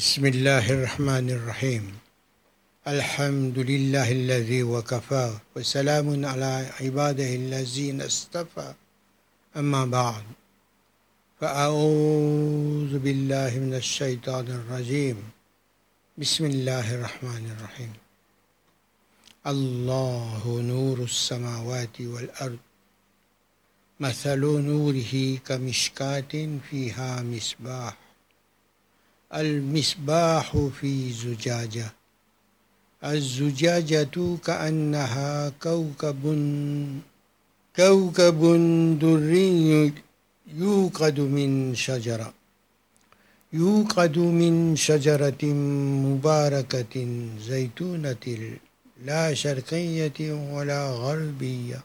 بسم الله الرحمن الرحيم. الحمد لله الذي وكفى وسلام على عباده الذين اصطفى. أما بعد فأعوذ بالله من الشيطان الرجيم. بسم الله الرحمن الرحيم. الله نور السماوات والأرض. مثل نوره كمشكاة فيها مصباح. المصباح في زجاجة. الزجاجة كأنها كوكب كوكب دري يوقد من شجرة. يوقد من شجرة مباركة زيتونة لا شرقية ولا غربية.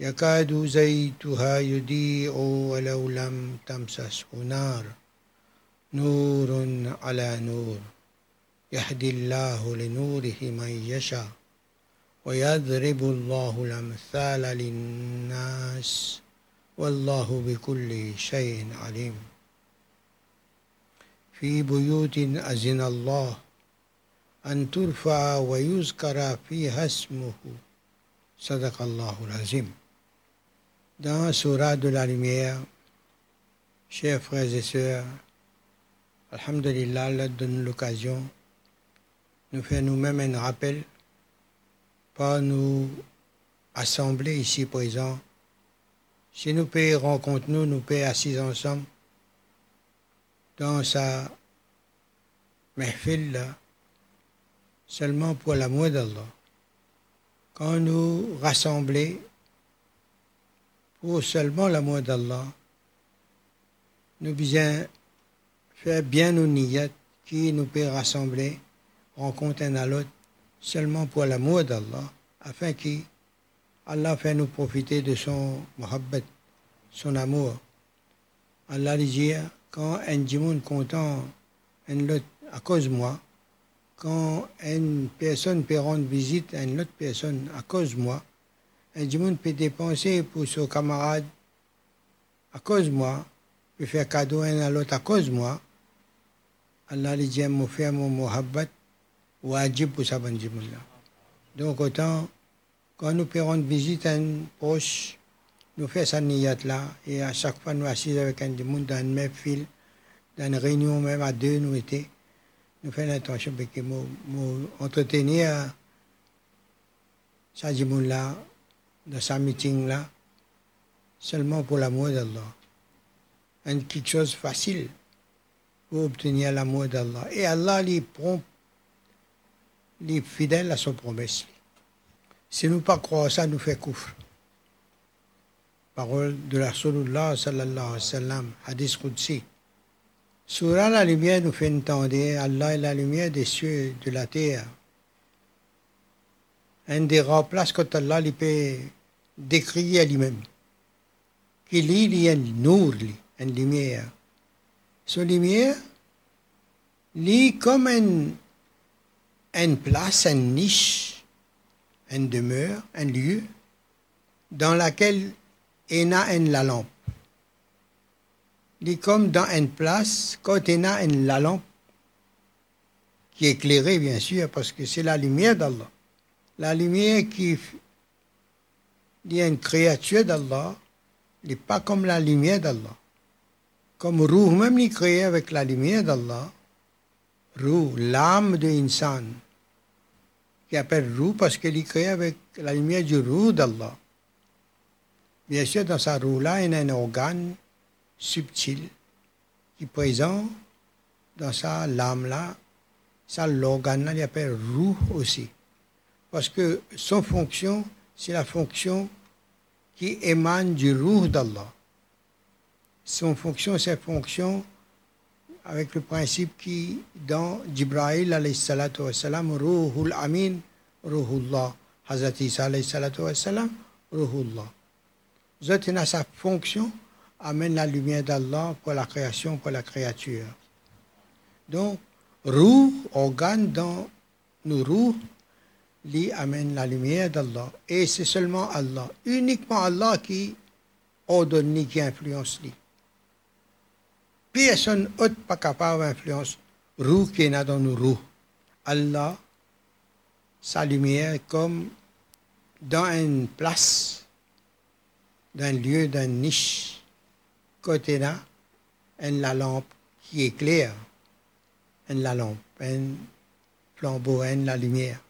يكاد زيتها يضيء ولو لم تمسسه نار. نور على نور. يهدي الله لنوره من يشاء ويضرب الله الأمثال للناس والله بكل شيء عليم. في بيوت أذن الله أن ترفع ويذكر فيها اسمه. صدق الله العظيم. Dans Surah de la Lumière, chers frères et sœurs, Alhamdulillah, Allah donne l'occasion, nous fait nous-mêmes un rappel, pas nous assembler ici présents. Si nous pouvons rencontrer nous, nous pouvons assis ensemble dans sa mahfil seulement pour l'amour d'Allah. Quand nous rassembler pour seulement l'amour d'Allah, nous besoin faire bien nos niyyat qui nous peut rassembler, rencontrer un à l'autre, seulement pour l'amour d'Allah, afin qu'Allah fait nous profiter de son muhabbat, son amour. Allah dit, quand un djimoun content un l'autre à cause de moi, quand une personne peut rendre visite à une autre personne à cause de moi, un djimoun peut dépenser pour son camarade à cause de moi, peut faire cadeau un à l'autre à cause de moi, Allah mon frère, mon muhabbat, wajib pour sa. Donc autant, quand nous pouvons rendre visite à un proche, nous faisons sa niyat là, et à chaque fois nous assis avec un djimoun dans le même fil, dans une réunion même à deux, nous étions, nous faisons l'intention de nous entretenir sa là, dans sa meeting là, seulement pour l'amour d'Allah. C'est quelque chose de facile pour obtenir l'amour d'Allah. Et Allah les prompt, les fidèles à son promesse. Si nous ne pas croire ça, nous fait coufre. Parole de la Rasulullah sallallahu alayhi wa sallam, hadith Qudsi. Surah la lumière nous fait entendre Allah est la lumière des cieux de la terre. Un des rares places que Allah peut décrire lui-même. Qu'il y a une nour, une lumière. Cette lumière, lit comme une, place, une niche, une demeure, un lieu, dans laquelle il y a une la lampe. Lit comme dans une place, quand il y a une la lampe, qui est éclairée bien sûr, parce que c'est la lumière d'Allah. La lumière qui est une créature d'Allah, n'est pas comme la lumière d'Allah. Comme Ruh même est créé avec la lumière d'Allah, Ruh, l'âme de l'insan, qui appelle Ruh parce qu'elle est créée avec la lumière du Ruh d'Allah. Bien sûr, dans sa Ruh-là, il y a un organe subtil qui est présent dans sa lame-là. Ça, l'organe-là, il appelle Ruh aussi. Parce que son fonction, c'est la fonction qui émane du Ruh d'Allah. Son fonction, c'est fonction avec le principe qui, dans Jibra'il alayhi salatu wa salam, Ruhul Amin, Ruhullah. Hazrat Isa alayhi salatu wa salam, Ruhullah. Zot, sa fonction, amène la lumière d'Allah pour la création, pour la créature. Donc, Ruh, organe dans nos roues, lui amène la lumière d'Allah. Et c'est seulement Allah, uniquement Allah qui ordonne, qui influence lui. Personne autre pas capable d'influencer roue qui est dans nos roues. Allah, sa lumière comme dans une place, d'un lieu, d'une niche, côté là, une la lampe qui éclaire, une la lampe, un flambeau, une la lumière.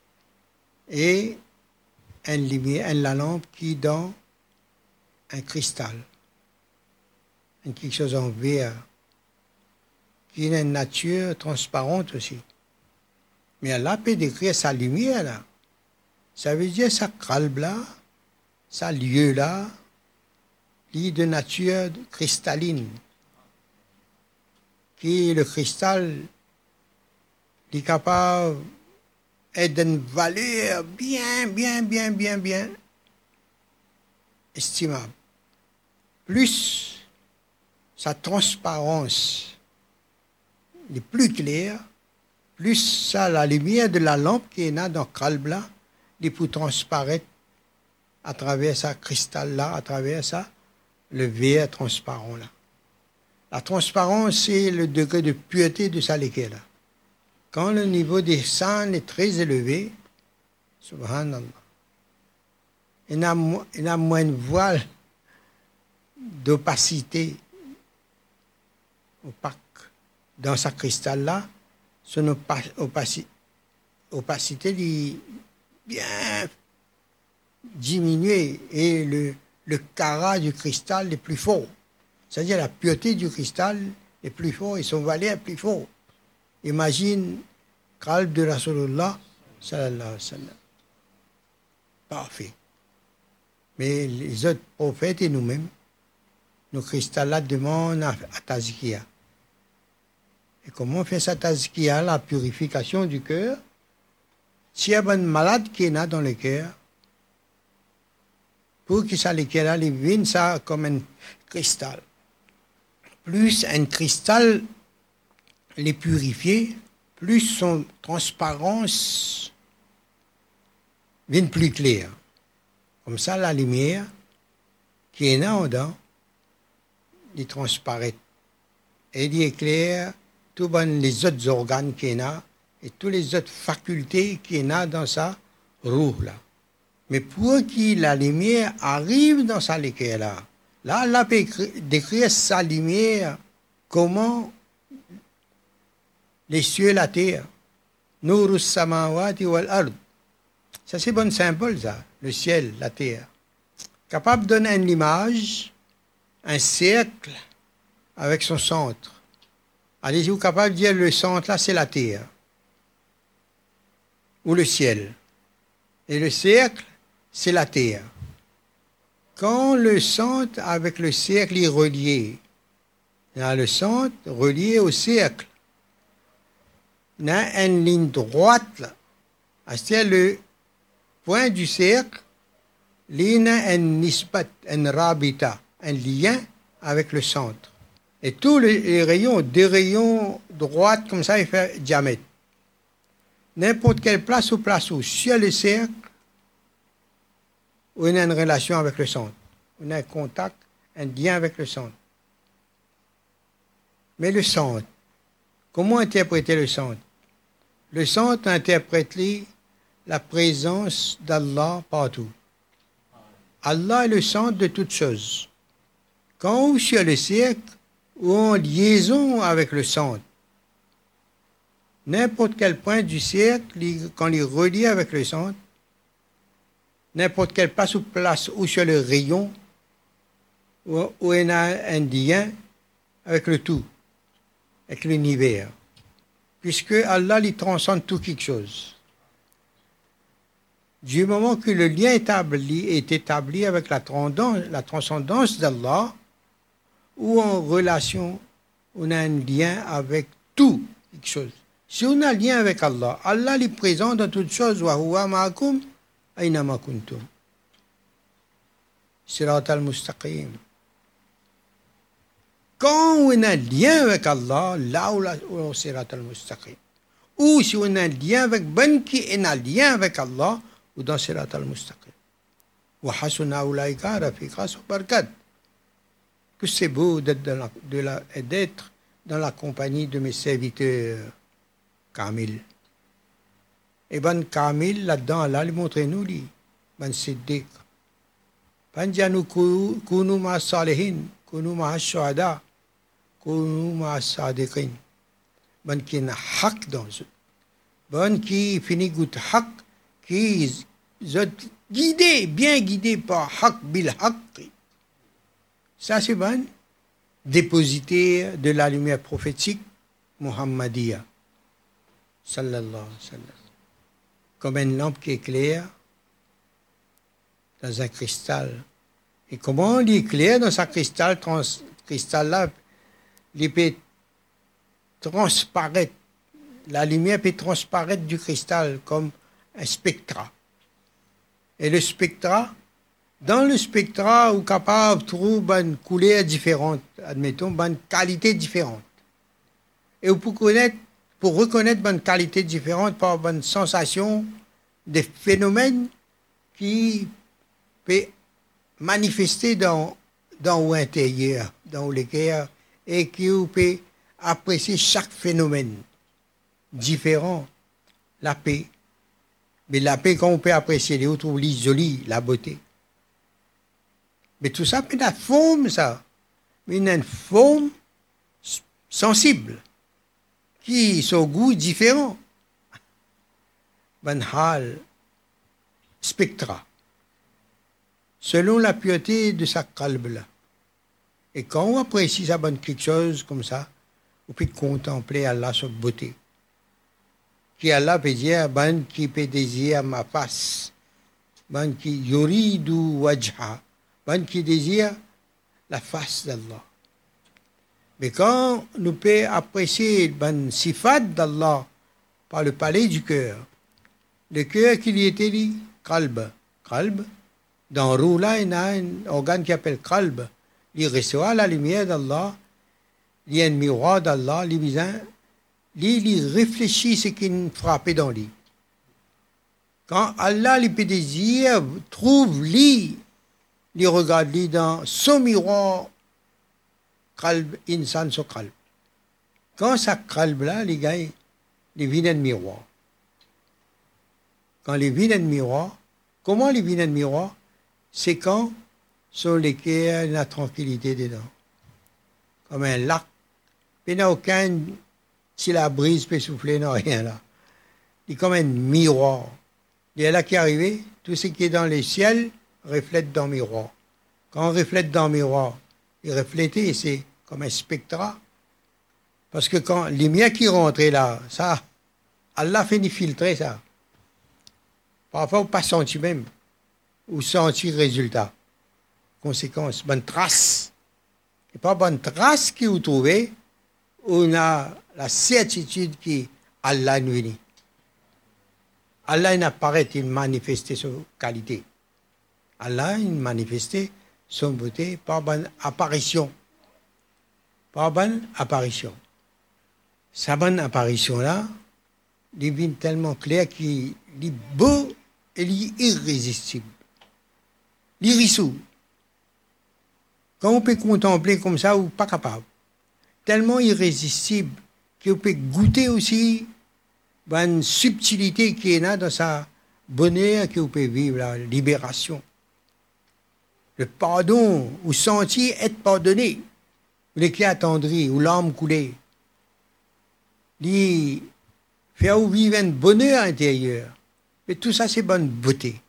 Et une lumière, une la lampe qui dans un cristal, quelque chose en verre, qui a une nature transparente aussi. Mais Allah peut décrire sa lumière là. Ça veut dire sa calme là, sa lieu là, lit de nature cristalline, qui le cristal est capable d'une valeur bien, bien, bien, bien, bien estimable. Plus sa transparence est plus claire, plus la lumière de la lampe qui est là dans le blanc, il peut transparaître à travers ça cristal là, à travers ça, le verre transparent là. La transparence, c'est le degré de pureté de sa liquide là. Quand le niveau des sangs est très élevé, subhanallah, il y a, il a moins de voile d'opacité opaque dans sa cristal là, son opacité, opacité bien diminuée et le, carat du cristal est plus fort. C'est-à-dire la pureté du cristal est plus fort et son valet est plus fort. Imagine calme de Rasulullah sallallahu alayhi wa. Parfait. Mais les autres prophètes et nous-mêmes, nos cristals demandent à, à Tazkiya. Et comment on fait cette tazkiya, la purification du cœur S'il y a un malade qui est là dans le cœur, pour que ça, le il vienne ça comme un cristal. Plus un cristal les purifié, plus son transparence vient plus claire. Comme ça, la lumière qui est là dedans, il transparaît. Et il éclaire tous les autres organes qu'il a et toutes les autres facultés qu'il a dans sa roue. Mais pour que la lumière arrive dans sa liqueur là, là, Allah peut décrire sa lumière, comment les cieux et la terre, Nurus samawati wal ard. Ça c'est bon symbole ça, le ciel, la terre. Capable de donner une image, un cercle avec son centre. Allez-vous capable de dire le centre là, c'est la terre ou le ciel. Et le cercle, c'est la terre. Quand le centre avec le cercle est relié, a le centre relié au cercle. Il y a une ligne droite là. C'est-à-dire le point du cercle, a un nisbat, un rabita, un lien avec le centre. Et tous les, rayons, des rayons droites comme ça, ils font diamètre. N'importe quelle place ou place où, sur le cercle, y a une relation avec le centre. On a un contact, un lien avec le centre. Mais le centre, comment interpréter le centre? Le centre interprète la présence d'Allah partout. Allah est le centre de toutes choses. Quand sur le cercle, en liaison avec le centre. N'importe quel point du cercle, quand il est relié avec le centre, n'importe quelle place ou place ou sur le rayon, a un lien avec le tout, avec l'univers. Puisque Allah il transcende tout quelque chose. Du moment que le lien établi, est établi avec la transcendance d'Allah, ou en relation, on a un lien avec tout, quelque chose. Si on a un lien avec Allah, Allah est présent dans toutes choses. Quand on a un lien avec Allah, là on sirat al-mustaqim. Ou si on a un lien avec Ben qui est un lien avec Allah, ou dans sirat al-mustaqim. Wa hasuna ulaika rafiqa barakat que c'est beau d'être dans la compagnie de mes serviteurs Kamil. Et ben Kamil, là-dedans, Allah, lui montre nous, lui, ben Siddiq. Janou Kounou Ma Salihin, Kounou Ma Shuhada, Kounou Ma Sadiqin. Ben qui n'a haq dans eux. Ben qui finit goût haq, qui est guidé, bien guidé par haq bil haq. Ça, c'est ben dépositaire de la lumière prophétique Muhammadiyah. Sallallahu sallam. Comme une lampe qui éclaire dans un cristal. Et comment on éclaire dans un cristal, trans, cristal-là, il peut transparaître, la lumière peut transparaître du cristal comme un spectra. Et le spectra, dans le spectra, est capable de trouver une couleur différente, admettons, une qualité différente. Et pour connaître, pour reconnaître une qualité différente par une sensation des phénomènes qui peuvent manifester dans, dans l'intérieur, dans cœur, et qui peut apprécier chaque phénomène différent, la paix. Mais la paix, quand on peut apprécier les autres, on jolie, la beauté. Mais tout ça, c'est la forme, ça. Mais une forme sensible, qui son goût différent. Ben hal, spectra, selon la pureté de sa calbe Et quand on apprécie ça, ben quelque chose comme ça, on peut contempler Allah sa beauté. Qui Allah peut dire, ben qui peut désirer ma face, ben qui yuridu wajha, qui désire la face d'Allah. Mais quand nous pouvons apprécier ben sifat d'Allah par le palais du cœur, le cœur qui lui était dit, kalb, kalb, dans Roula, il y a un organe qui s'appelle kalb, il reçoit la lumière d'Allah, il y a un miroir d'Allah, il il réfléchit ce qui frappait dans lui. Quand Allah peut désir, trouve lui il regarde lui dans son miroir, kalb, insan, kalb. Quand ça kalb là, les gars, les vilains miroir. Quand les vilains miroir, comment les vilains miroir? C'est quand sur lesquels la tranquillité dedans. Comme un lac. Il n'y a aucun, si la brise peut souffler, non, rien là. C'est comme un miroir. Il y a là qui est arrivé, tout ce qui est dans les ciels, reflète dans le miroir. Quand on reflète dans le miroir, il reflète, c'est comme un spectra. Parce que quand lumière qui rentrent là, ça, Allah finit filtrer ça. Parfois, on pas senti même, ou senti résultat. Conséquence, bonne trace. Et pas bonne trace qui vous trouvez, on a la certitude qui Allah nous Allah n'apparaît, il manifeste sa qualité. Allah, il manifesté son beauté par bonne apparition. Par bonne apparition. Sa bonne apparition-là, devient tellement clair qu'il est beau et irrésistible. L'irissou. Quand on peut contempler comme ça, ou pas capable. Tellement irrésistible qu'on peut goûter aussi une subtilité qui est là dans sa bonheur qu'on peut vivre, la libération le pardon, ou sentir être pardonné, ou les cœurs attendris, ou l'âme coulée. Il faire vivre un bonheur intérieur. Et tout ça, c'est bonne beauté.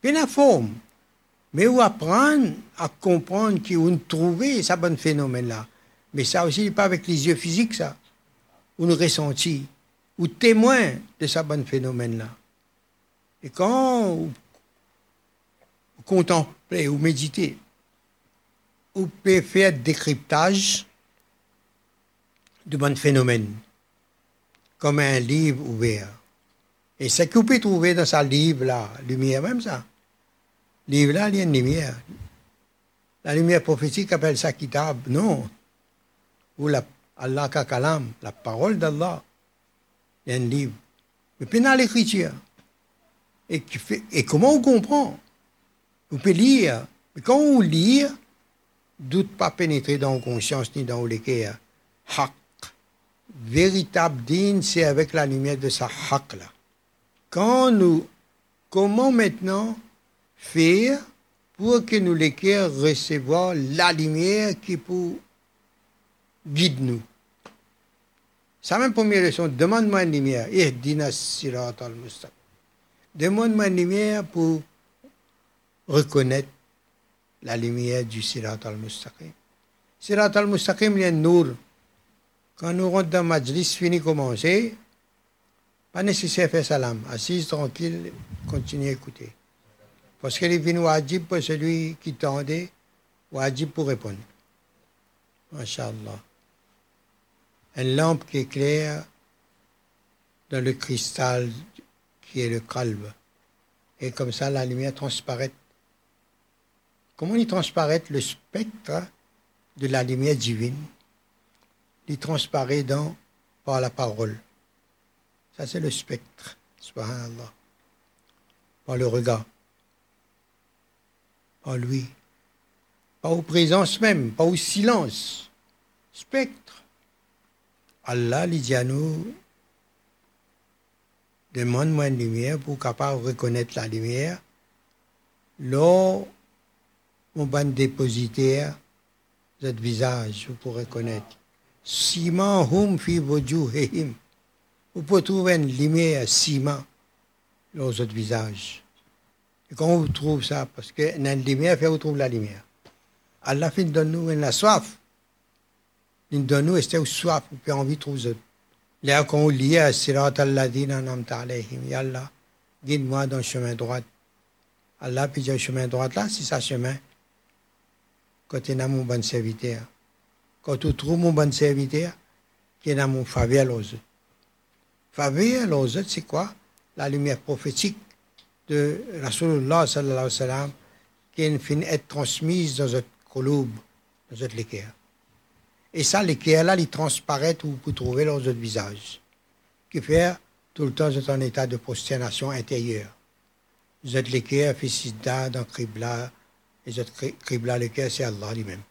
Puis la forme. Mais où apprendre à comprendre qu'on trouver ça bon phénomène-là. Mais ça aussi, pas avec les yeux physiques, ça. Ou nous ressenti, ou témoin de ça bon phénomène-là. Et quand contempler ou méditer, ou peut faire décryptage de bons phénomènes, comme un livre ouvert. Et ce que vous pouvez trouver dans ce livre-là, lumière même ça, livre-là, il y a une lumière. La lumière prophétique appelle ça kitab, non. Ou la Allah kalam, la parole d'Allah. Il y a un livre. Mais puis dans l'écriture. Et, et comment on comprend? Vous pouvez lire, mais quand vous lire, doute pas pénétrer dans la conscience ni dans le cœur. Hak. véritable digne, c'est avec la lumière de sa haq là. Quand nous, comment maintenant faire pour que nous les recevoir la lumière qui pour guide nous? C'est même première leçon. Demande-moi une lumière. Demande-moi une lumière pour reconnaître la lumière du Sirat al-Mustaqim. Sirat al-Mustaqim, il y a. Quand nous rentrons dans Majlis, fini commencer, pas nécessaire faire salam. Assise tranquille, continuez à écouter. Parce qu'elle est venue wajib pour celui qui tendait, wajib pour répondre. Masha'Allah. Une lampe qui éclaire dans le cristal qui est le calme. Et comme ça, la lumière transparaît. Comment il transparaît le spectre de la lumière divine? Il transparaît dans, par la parole. Ça, c'est le spectre, subhanallah. Par le regard en lui. Pas aux présences même, pas au silence. Spectre. Allah, il dit à nous, demande-moi une lumière pour capable reconnaître la lumière. Là, mon ban dépositaire, votre visage, vous pourrez reconnaître. Sima hum fi him. Vous pouvez trouver une lumière, ciment, dans votre visage. Et comment vous trouvez ça Parce que dans la lumière, vous trouvez la lumière. Allah fin donne nous la soif. Il donne nous une soif, vous avez envie de trouver. Là, quand on lit à Sirat al-Ladina namta alayhim, Ya Allah, guide-moi dans le chemin droit. Allah, puis le chemin droit là, c'est ça chemin. Mon bon serviteur. Quand tu trouves mon bon serviteur, qui est dans mon faveur aux autres. Faveur aux autres, c'est quoi? La lumière prophétique de Rasulullah sallallahu alayhi qui finit être transmise dans notre kouloub, dans notre l'équerre. Et ça, l'équerre-là, il transparaît où vous trouvez dans votre visage. Qui fait tout le temps, vous êtes en état de prosternation intérieure. Vous êtes l'équerre, fils dans Kribla, êtes Kribla, l'équerre, c'est Allah lui-même.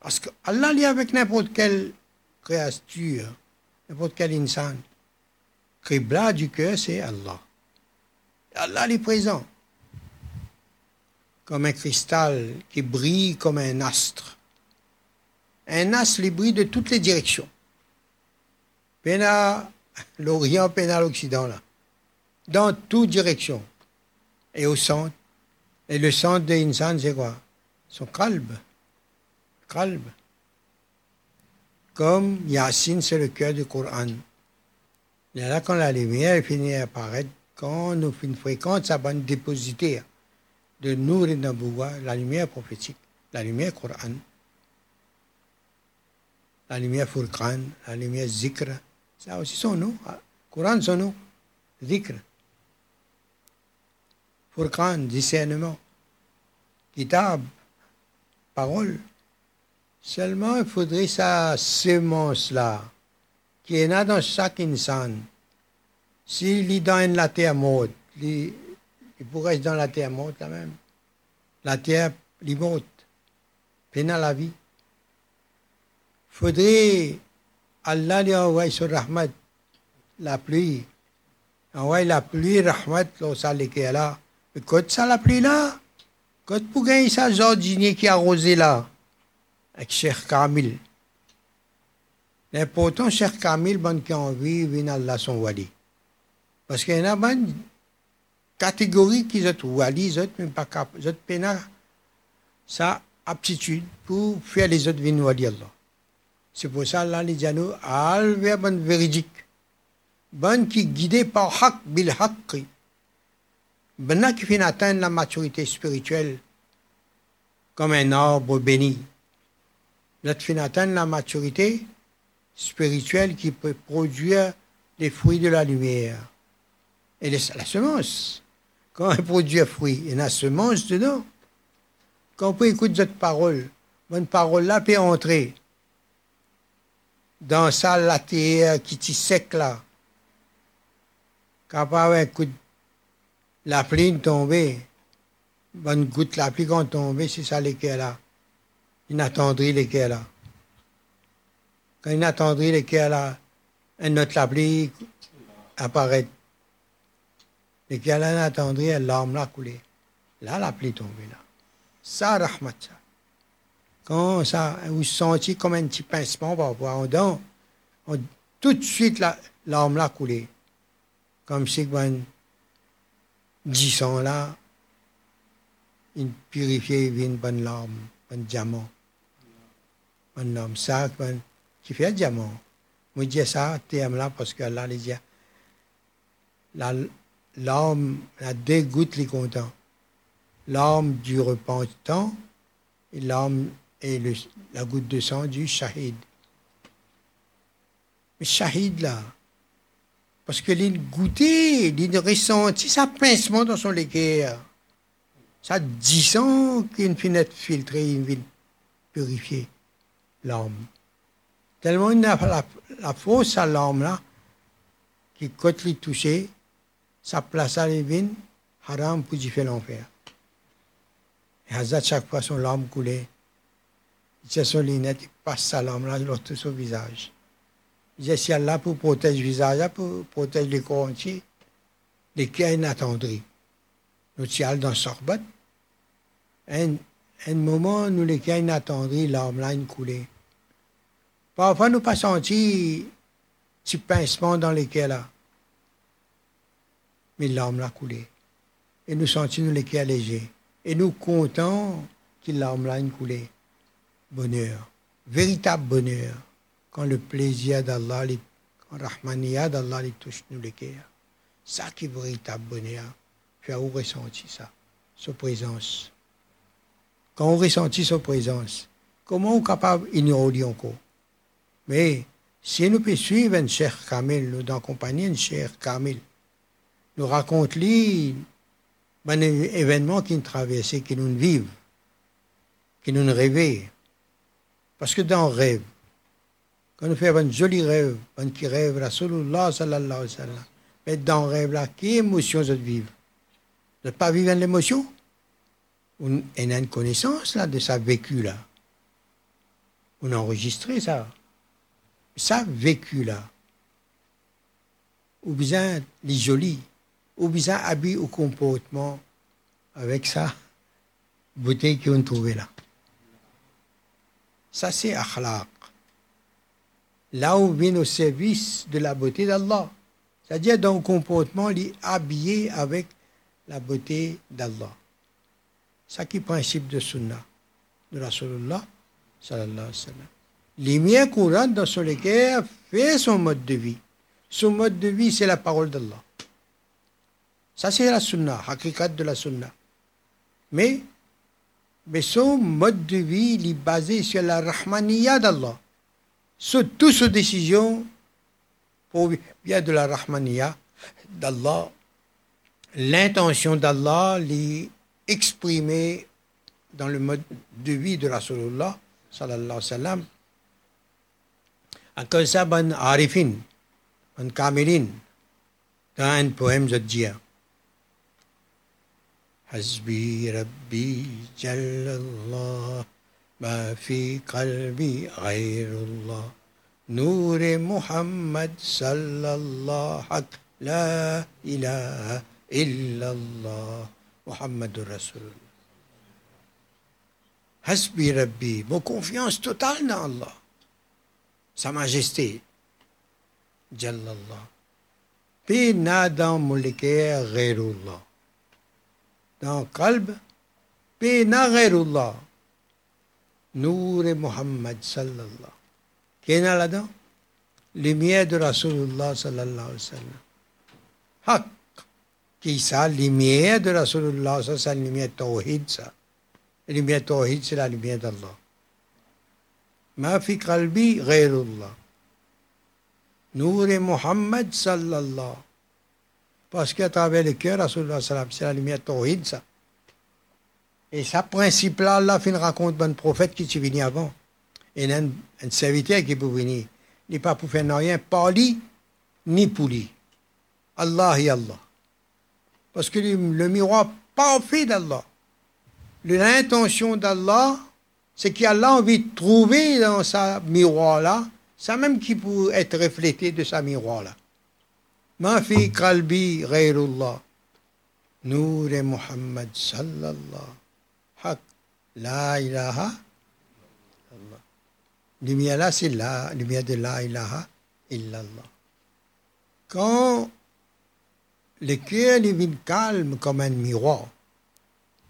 Parce que Allah est avec n'importe quelle créature, n'importe quel insan. Kribla du cœur, c'est Allah. Allah est présent. Comme un cristal qui brille comme un astre. Un astre qui brille de toutes les directions. Peine l'Orient, à l'Occident, là. Dans toutes directions. Et au centre. Et le centre de l'insan, c'est quoi? Son calme. Calme. Comme Yassine, c'est le cœur du Coran. Et là, quand la lumière finit à apparaître, quand nous fréquentons sa bande dépositaire de Nour et la lumière prophétique, la lumière Coran, la lumière Furqan, la lumière Zikr, ça aussi son nom. Coran, son nom. Zikr. Furqan, discernement? Kitab, parole. Seulement, il faudrait sa sémence-là, qui est là dans chaque insan s'il est dans la terre morte, il, pourrait être dans la terre morte là même. La terre, est morte. À la vie. Faudrait, Allah lui envoie sur Rahmat, la pluie. Envoie la pluie, Rahmat, là. Mais quand ça, la pluie là, quand pour gagner ça, jardinier qui a arrosé là, avec Cheikh Kamil. L'important, Cheikh Kamil, bon qui a envie, vient son wali. Parce qu'il y a une catégorie qui est wali, mais pas capable, zot pena sa aptitude pour faire les autres venir wali Allah. C'est pour ça là les dianos al bon véridique. Bon qui guidé par haq bil haqq. Ben qui finit atteindre la maturité spirituelle comme un arbre béni. Notre finit atteindre la maturité spirituelle qui peut produire les fruits de la lumière et la semence. Quand un produit a fruit, il y a la semence dedans. Quand on peut écouter cette parole, bonne parole là peut entrer dans ça la terre qui est sec là. Quand un coup de la pluie tomber, bonne goutte la pluie quand tomber, c'est ça lesquels là? Inattendri lesquels là? Quand une attendrie, lesquels a un autre l'appli apparaît. Lesquels a une attendrie, elle l'arme là coulé. Là, la pluie tombée là. Ça, rahmat. Quand ça, vous sentez comme un petit pincement par rapport au dents, tout de suite, l'arme là coulé. Comme si, ben, 10 ans là, une purifiée, une bonne larme, un diamant. Un larme, ça, qui fait un diamant. Je dis ça, terme là, parce que là, les dit, l'âme, la dégoûte les contents l'âme du repentant et l'âme et la goutte de sang du shahid. Mais shahid là, parce que l'île goûté, l'île ressenti, ça pincement dans son léguer. Ça dit qu'une fenêtre filtrée, une ville purifiée, l'âme. Tellement il a la, la fausse à l'âme là, qui côte les toucher, ça place à les vines, haram pour y faire l'enfer. Et Hazrat, chaque fois, son larme coulait. Il tient son lunette, il passe sa larme là, l'autre son visage. Allah pour protéger le visage, pour protéger les corps entiers, les cœurs inattendris. Nous sommes dans Sorbonne. Un, un moment, nous, les cœurs inattendris, larme là, une coulée. Parfois, nous pas senti petit pincement dans les cœurs là. Mais l'arme là coulé. Et nous sentions les cœurs légers. Et nous comptons qu'il a une coulé. Bonheur. Véritable bonheur. Quand le plaisir d'Allah, quand Rahmaniya d'Allah les touche nous les. Ça qui est véritable bonheur. Tu as où ressenti ça, sa présence. Quand on ressentit sa présence, comment on est capable d'ignorer encore? Mais si nous pouvons suivre un cher Kamil, nous d'accompagner un cher Kamil, nous raconte lui un événement qui nous traversait, qui nous vivent, qui nous rêvait. Parce que dans le rêve, nous faisons un joli rêve, un qui rêve, Rasulullah sallallahu alayhi wa sallam, mais dans le rêve là, quelle émotion vous vivre? Vous n'êtes pas vivre l'émotion? On une connaissance là de ça vécu là. On a ça. Ça vécu là. Ou bien les jolis ou bien habit ou comportement avec ça beauté qu'on trouvé là. Ça, c'est akhlaq. Là où vient au service de la beauté d'Allah. C'est-à-dire dans le comportement, est habillé avec la beauté d'Allah. Ça qui le principe de Sunnah, de Rasulullah sallallahu alayhi wa sallam. Lumière courante dans son lesquels fait son mode de vie. Son mode de vie, c'est la parole d'Allah. Ça, c'est la sunna, hakikat de la sunna. Mais, mais son mode de vie, il est basé sur la rahmaniya d'Allah Sur toutes ses décisions, pour bien de la rahmaniya d'Allah, l'intention d'Allah est exprimée dans le mode de vie de Rasulullah, sallallahu alayhi wa sallam. Encore ça, ben arifin, ben kamilin, dans un poème, je dis, حسبي ربي جل الله ما في قلبي غير الله. نور محمد صلى الله حق لا إله إلا الله. محمد رسول الله. حسبي ربي. Confiance totale dans Allah. Sa majesté جل الله في نادى ملكه غير الله dans le qalb, Pena ghairullah. نور محمد صلى الله كينا لدى لمياد رسول الله صلى الله عليه وسلم. حق. كيسا لمياد رسول الله صلى الله عليه وسلم. لمياد توحيد سا. لمياد توحيد سا لمياد الله. ما في قلبي غير الله. نور محمد صلى الله باسكو تابع لك رسول الله صلى الله عليه وسلم. لمياد توحيد سا. Et ça, principe-là, là, une raconte d'un prophète qui est venu avant. Et un, un serviteur qui peut venir. Il n'est pas pour faire rien, pas lui, ni pour lui. Allah et Allah. Parce que le, miroir parfait d'Allah, l'intention d'Allah, c'est qu'Allah a envie de trouver dans sa miroir-là Ça même qui peut être reflété de sa miroir-là. Ma fi qalbi ghayrullah. Nour Muhammad sallallahu. La ilaha. Lumière là, c'est la lumière de la ilaha illallah. Quand le cœur devient calme comme un miroir,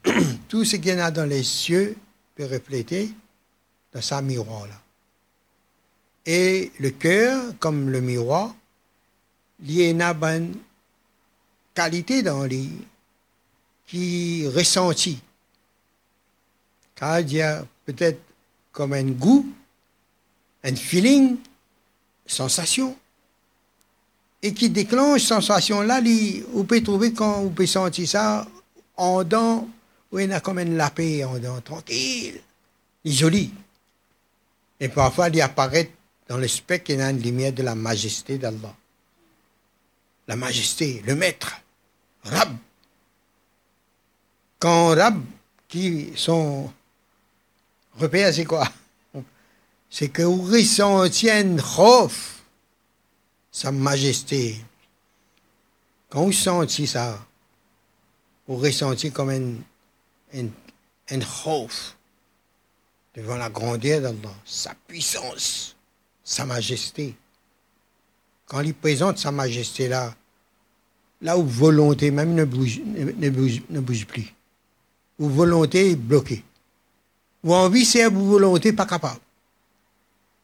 tout ce qu'il y a dans les cieux peut refléter dans sa miroir là. Et le cœur, comme le miroir, il y a une bonne qualité dans lui qui ressentit. Car il y a peut-être comme un goût, un feeling, sensation, et qui déclenche sensation là, vous pouvez trouver quand vous pouvez sentir ça en dents, où il y a comme une paix en dents, tranquille, il joli. Et parfois, il apparaît dans le spectre, il y a une lumière de la majesté d'Allah. La majesté, le maître, Rab. Quand Rab, qui sont repères, c'est quoi? C'est que vous ressentiez un sa majesté. Quand vous sentez ça, vous ressentez comme un, un, un devant la grandeur d'Allah, sa puissance, sa majesté. Quand il présente sa majesté là, là où volonté même ne bouge, ne, bouge, ne bouge plus, où volonté est bloquée, où envie c'est vous volonté pas capable.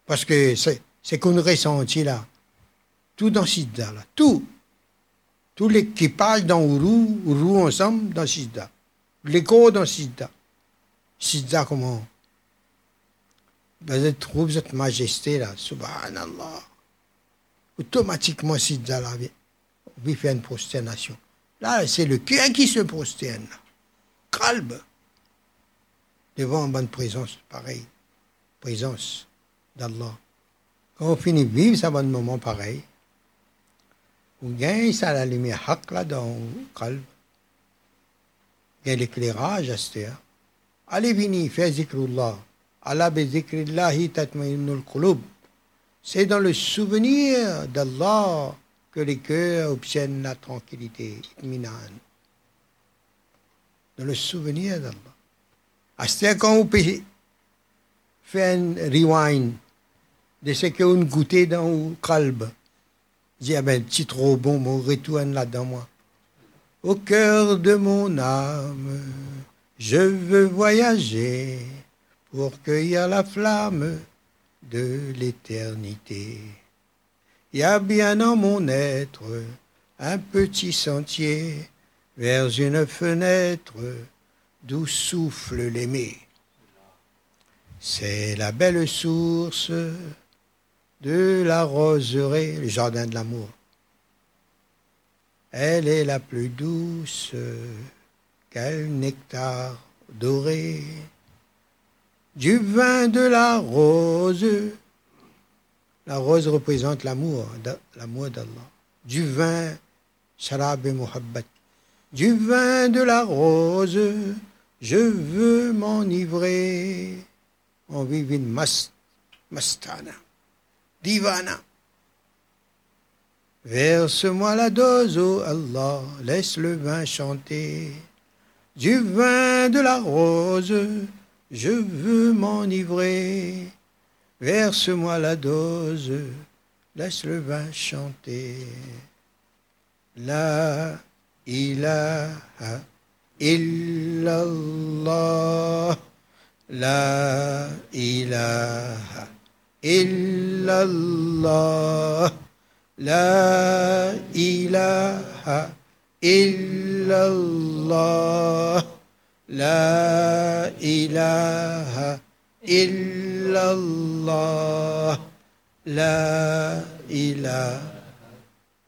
Parce que c'est qu'on ressentit là, tout dans Siddha là, tout. Tout l'équipage dans Uru, Uru ensemble dans Siddha. L'écho dans Siddha. Siddha comment? Vous trouvez cette majesté là, subhanallah. Automatiquement, Siddha là, vous fait une prosternation. Là, c'est le cœur qui se prosterne. Calme. Devant une bonne présence, pareil. Présence d'Allah. Quand on finit de vivre ça un moment pareil, vous gagnez ça la lumière haq là dans le calme. Vous gagnez l'éclairage à. Allez venir, faites zikrullah. Allah C'est dans le souvenir d'Allah que les cœurs obtiennent la tranquillité. Dans le souvenir d'Allah. C'est vous faire un rewind de ce vous goûtez dans le calbe. Dis, ah ben, petit trop bon, mon retourne là dans moi. Au cœur de mon âme, je veux voyager pour cueillir la flamme de l'éternité. Il y a bien en mon être un petit sentier vers une fenêtre d'où souffle l'aimé. C'est la belle source de la roseraie, le jardin de l'amour. Elle est la plus douce qu'un nectar doré du vin de la rose. La rose représente l'amour, l'amour d'Allah. Du vin, sharab et muhabbat. Du vin de la rose, je veux m'enivrer. On vit une mastana, divana. Verse-moi la dose, oh Allah, laisse le vin chanter. Du vin de la rose, je veux m'enivrer, verse-moi la dose, laisse le vin chanter. La ilaha illallah, la ilaha illallah, la ilaha illallah. La ilaha illallah. La ilaha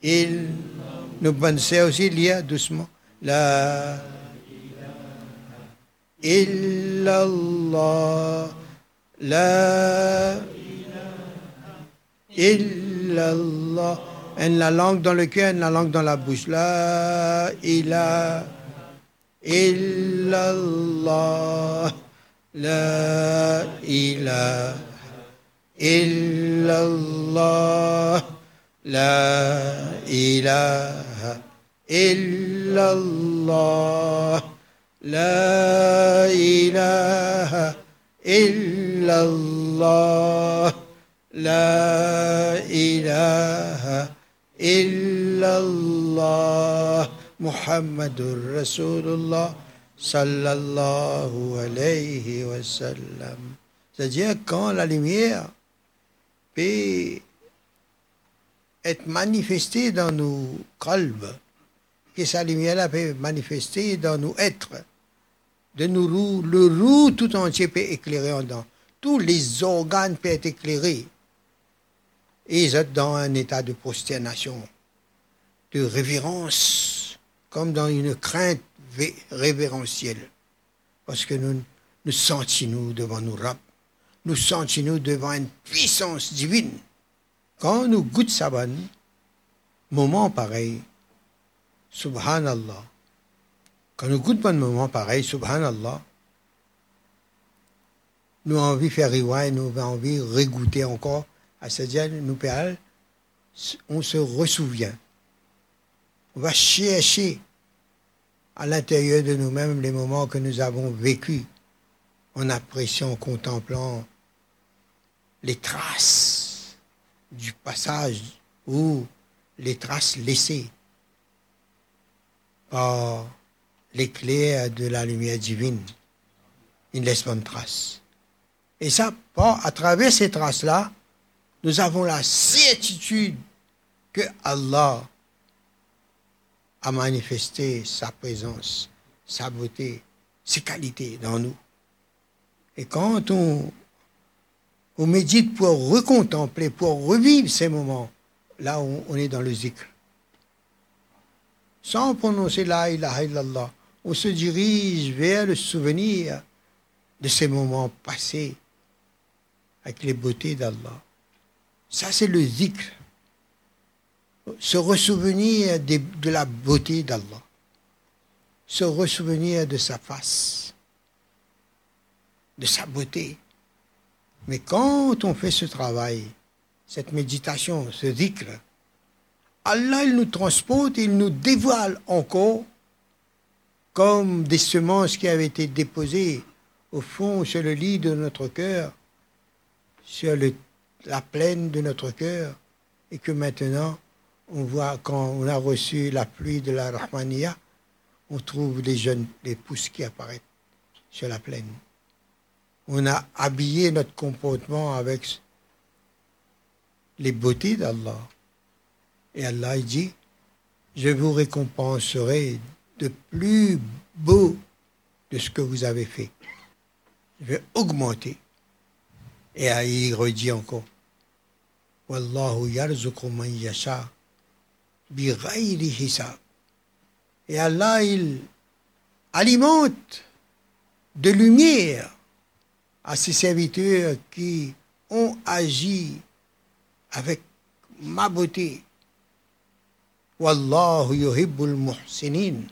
illallah. Nous pensons aussi lire doucement. La illallah. La illallah. En la langue dans le cœur, en la langue dans la bouche. La ilaha illallah la ilaha إلا الله لا إله إلا الله لا إله إلا الله لا إله إلا الله محمد رسول الله صلى الله عليه وسلم C'est-à-dire quand la lumière peut être manifestée dans nos qalbs, que sa lumière-là peut manifester dans nos êtres, de nos roues, le roue tout entier peut éclairer en dedans. Tous les organes peuvent être éclairés. Et ils sont dans un état de prosternation, de révérence, comme dans une crainte révérentielle. Parce que nous nous sentons devant nos rap, nous sentons devant une puissance divine. Quand nous goûtons ça, moment pareil, subhanallah, quand nous goûtons un moment pareil, subhanallah, nous avons envie de faire rewind, nous avons envie de regoûter encore à c'est-à-dire nous on se ressouvient. On va chercher à l'intérieur de nous-mêmes les moments que nous avons vécus en appréciant, en contemplant les traces du passage ou les traces laissées par l'éclair de la lumière divine. Il ne laisse pas de traces. Et ça, à travers ces traces-là, nous avons la certitude que Allah a manifesté sa présence, sa beauté, ses qualités dans nous. Et quand on, on médite pour recontempler, pour revivre ces moments, là on, on est dans le zikr. Sans prononcer la ilaha illallah, on se dirige vers le souvenir de ces moments passés avec les beautés d'Allah. Ça, c'est le zikr. Se ressouvenir de, la beauté d'Allah. Se ressouvenir de sa face. De sa beauté. Mais quand on fait ce travail, cette méditation, ce zikr, Allah, il nous transporte, il nous dévoile encore comme des semences qui avaient été déposées au fond sur le lit de notre cœur, sur la plaine de notre cœur et que maintenant, on voit quand on a reçu la pluie de la Rahmaniya, on trouve les jeunes, pousses qui apparaissent sur la plaine. On a habillé notre comportement avec les beautés d'Allah. Et Allah dit, je vous récompenserai de plus beau de ce que vous avez fait. Je vais augmenter. Et il redit encore, Wallahu yarzuqu man yasha bi hisab. Et Allah, il alimente de lumière à ses serviteurs qui ont agi avec ma beauté. Wallahu yuhibbul muhsinin.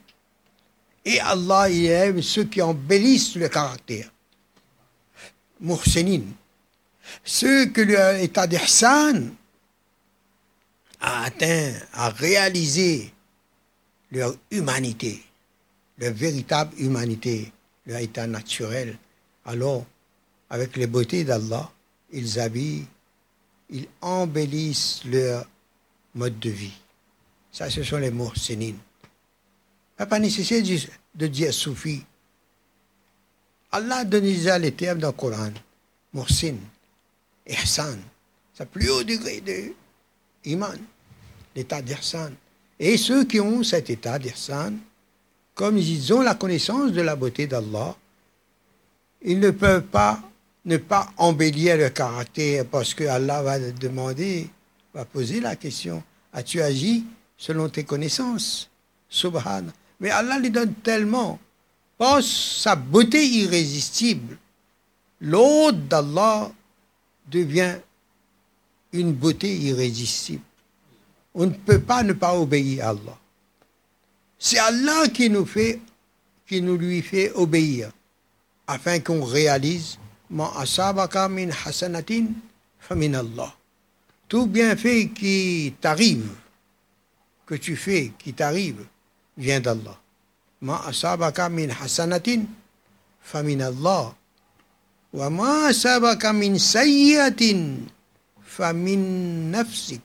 Et Allah, il aime ceux qui embellissent le caractère. Muhsinin ceux que l'état d'Ihsan a atteint, a réalisé leur humanité, leur véritable humanité, leur état naturel, alors, avec les beautés d'Allah, ils habillent, ils embellissent leur mode de vie. Ça, ce sont les mots sénines. Pas nécessaire de dire soufi. Allah donne déjà les termes dans le Coran. Mohsin ihsan. C'est le plus haut degré de iman, l'état d'ihsan. Et ceux qui ont cet état d'ihsan, comme ils ont la connaissance de la beauté d'Allah, ils ne peuvent pas ne pas embellir leur caractère parce que Allah va demander, va poser la question, as-tu agi selon tes connaissances? Subhan. Mais Allah lui donne tellement, par sa beauté irrésistible, l'autre d'Allah devient une beauté irrésistible. On ne peut pas ne pas obéir à Allah. C'est Allah qui nous fait, qui nous lui fait obéir, afin qu'on réalise min hasanatin famin Allah. Tout bienfait qui t'arrive, que tu fais, qui t'arrive, vient d'Allah. Ma asabaka min hasanatin, famin Allah. Wa ma asabaka min sayyatin, famin nafsik.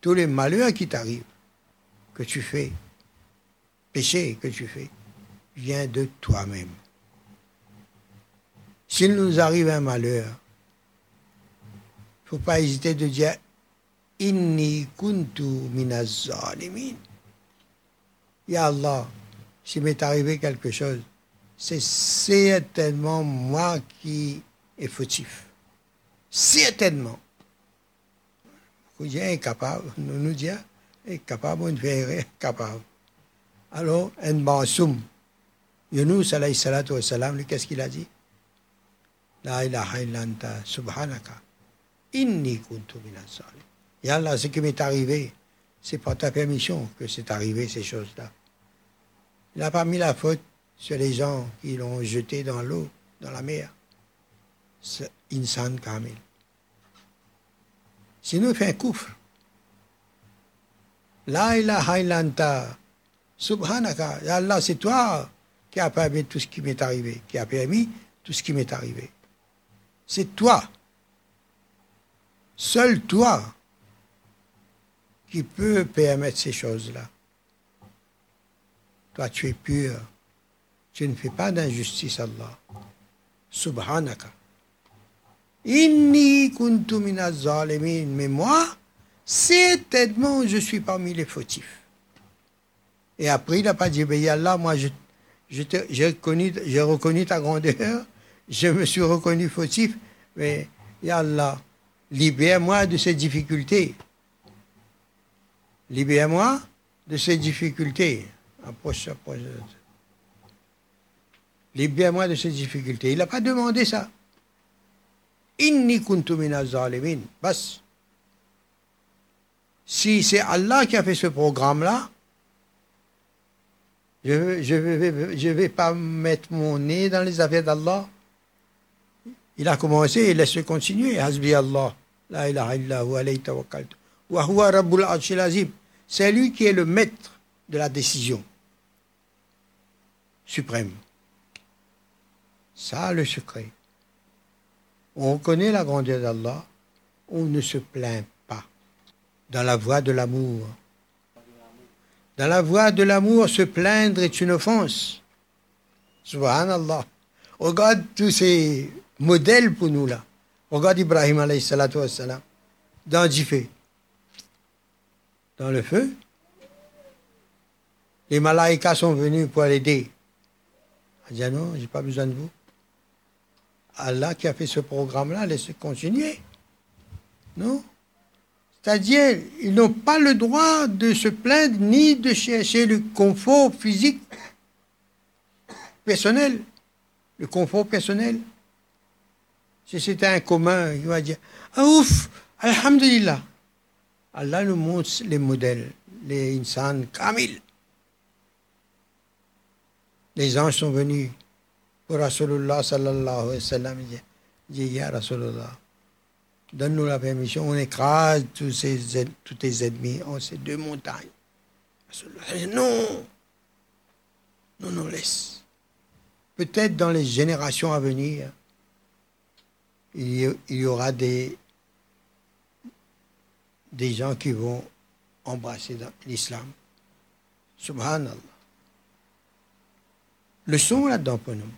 Tous les malheurs qui t'arrivent, que tu fais, péché que tu fais, vient de toi-même. S'il nous arrive un malheur, il ne faut pas hésiter de dire Inni kuntu minaz zalimin. Ya Allah, s'il m'est arrivé quelque chose, c'est certainement moi qui est fautif. Certainement. Vous dites incapable, nous nous disons incapable, on est incapable. Alors, un Basoum, Yunus alayhi salatu wa salam, qu'est-ce qu'il a dit? La ilaha illa anta subhanaka inni kuntu minaz Ya Allah, ce qui m'est arrivé, c'est par ta permission que c'est arrivé ces choses-là. Il n'a pas mis la faute sur les gens qui l'ont jeté dans l'eau, dans la mer. C'est insan kamil. Sinon, il fait un coufre. La ilaha subhanaka. Allah, c'est toi qui as permis tout ce qui m'est arrivé, qui a permis tout ce qui m'est arrivé. C'est toi, seul toi, qui peut permettre ces choses-là. Toi, tu es pur. Tu ne fais pas d'injustice, Allah. Subhanaka. Inni kuntu zalimin. Mais moi, certainement, je suis parmi les fautifs. Et après, il n'a pas dit, ben, Allah, moi, je j'ai reconnu, ta grandeur, je me suis reconnu fautif, mais Allah, libère-moi de ces difficultés. Libère-moi de ces difficultés. Approche, approche. Libère-moi de ces difficultés. Il n'a pas demandé ça. Inni kuntu zalimin. Bas. Si c'est Allah qui a fait ce programme-là, je ne vais, pas mettre mon nez dans les affaires d'Allah. Il a commencé et laisse continuer. Hasbi Allah. La ilaha illa alayhi. Wa huwa rabbul azim. C'est lui qui est le maître de la décision suprême. Ça, le secret. On connaît la grandeur d'Allah, on ne se plaint pas dans la voie de l'amour. Dans la voie de l'amour, se plaindre est une offense. Subhanallah. Regarde tous ces modèles pour nous là. Regarde Ibrahim alayhi salatu wassalam. Dans Djifé. Dans le feu. Les malaïkas sont venus pour l'aider. Il dit ah non, j'ai pas besoin de vous. Allah qui a fait ce programme-là, laisse continuer. Non? C'est-à-dire, ils n'ont pas le droit de se plaindre ni de chercher le confort physique personnel. Le confort personnel. Si c'était un commun, il va dire Ah ouf, Alhamdulillah. Allah nous montre les modèles, les insan kamil. Les anges sont venus pour Rasulullah sallallahu alayhi wa sallam. Il dit Ya Rasulullah donne-nous la permission, on écrase tous, ces, tous tes ennemis en ces deux montagnes. Non, non, non, laisse. Peut-être dans les générations à venir, il y, aura des, des gens qui vont embrasser l'islam. Subhanallah. Le son là-dedans pour nous.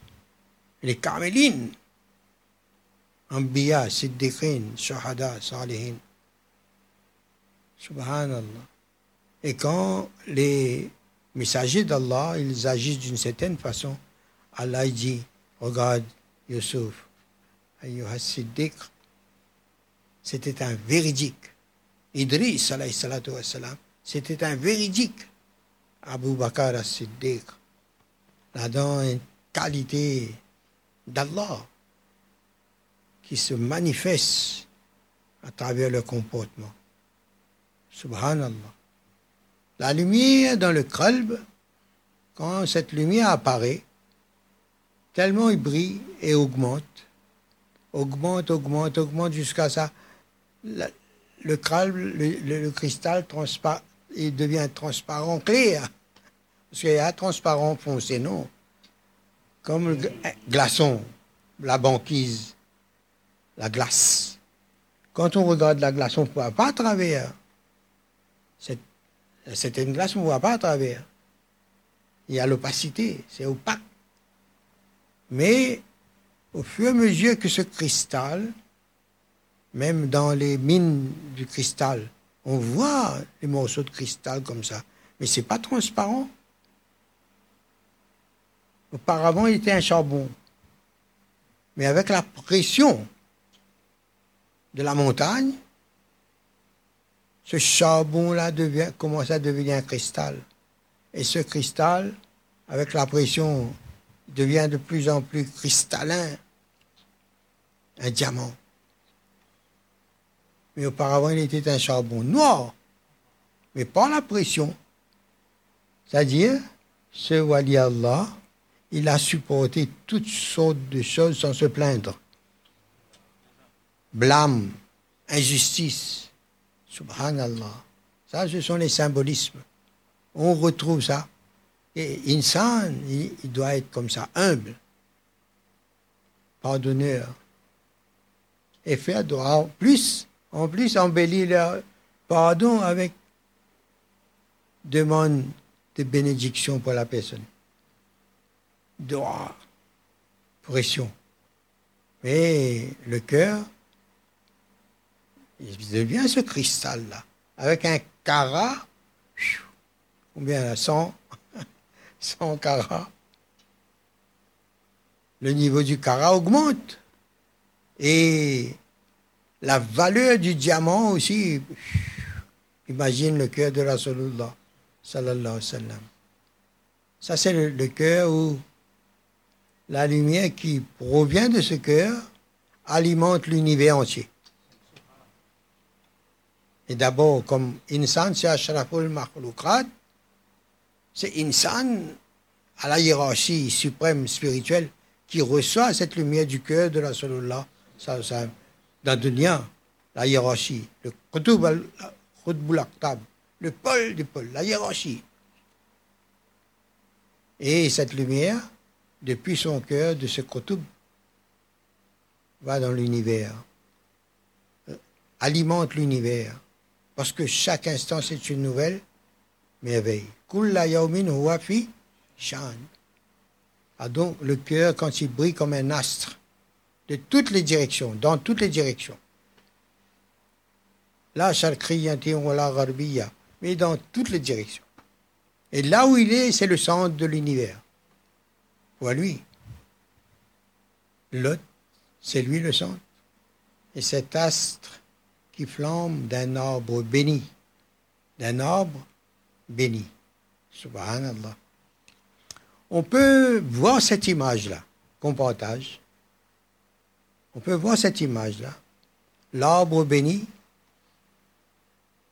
Les carmélines, Anbiya, Siddiqin, Shahada, Salihin. Subhanallah. Et quand les messagers d'Allah, ils agissent d'une certaine façon, Allah dit, regarde Yusuf, Ayyuha Siddiq, c'était un véridique. Idris, salatu wassalam, c'était un véridique. Abu Bakr as-Siddiq, là-dedans une qualité d'Allah qui se manifeste à travers le comportement. Subhanallah. La lumière dans le qalb, quand cette lumière apparaît, tellement il brille et augmente, augmente, augmente, augmente jusqu'à ça. Le, le, cristal il devient transparent clair. Parce qu'il y a transparent foncé, non. Comme le glaçon, la banquise, la glace. Quand on regarde la glace, on ne voit pas à travers. C'est une glace, on ne voit pas à travers. Il y a l'opacité, c'est opaque. Mais au fur et à mesure que ce cristal, même dans les mines du cristal, on voit les morceaux de cristal comme ça, mais c'est pas transparent. Auparavant, il était un charbon. Mais avec la pression de la montagne, ce charbon-là commence à devenir un cristal. Et ce cristal, avec la pression, devient de plus en plus cristallin, un diamant. Mais auparavant, il était un charbon noir, mais pas la pression. C'est-à-dire, ce Wali Allah, il a supporté toutes sortes de choses sans se plaindre. Blâme, injustice, subhanallah. Ça, ce sont les symbolismes. On retrouve ça. Et insan, il, doit être comme ça, humble, pardonneur, et faire en plus, en plus embellir leur pardon avec demande de bénédiction pour la personne. Doa, pression. Mais le cœur, il devient ce cristal-là, avec un carat, combien 100, 100 carats. Le niveau du carat augmente. Et la valeur du diamant aussi, imagine le cœur de Rasulullah, sallallahu alayhi wa sallam. Ça, c'est le cœur où la lumière qui provient de ce cœur alimente l'univers entier. Et d'abord, comme insan, c'est ashraful c'est insan à la hiérarchie suprême spirituelle qui reçoit cette lumière du cœur de Rasulullah ça, ça, dans dunya, la hiérarchie, le Qutub al-Aktab, le pôle du pôle, la hiérarchie. Et cette lumière, depuis son cœur de ce Qutub, va dans l'univers, euh, alimente l'univers, parce que chaque instant c'est une nouvelle merveille. Kulla yawmin huwa fi shan. Ah donc le cœur, quand il brille comme un astre, de toutes les directions, dans toutes les directions. Gharbiya, mais dans toutes les directions. Et là où il est, c'est le centre de l'univers. Ou lui. L'autre, c'est lui le centre. Et cet astre qui flambe d'un arbre béni. D'un arbre béni. Subhanallah. On peut voir cette image-là qu'on partage on peut voir cette image-là. L'arbre béni.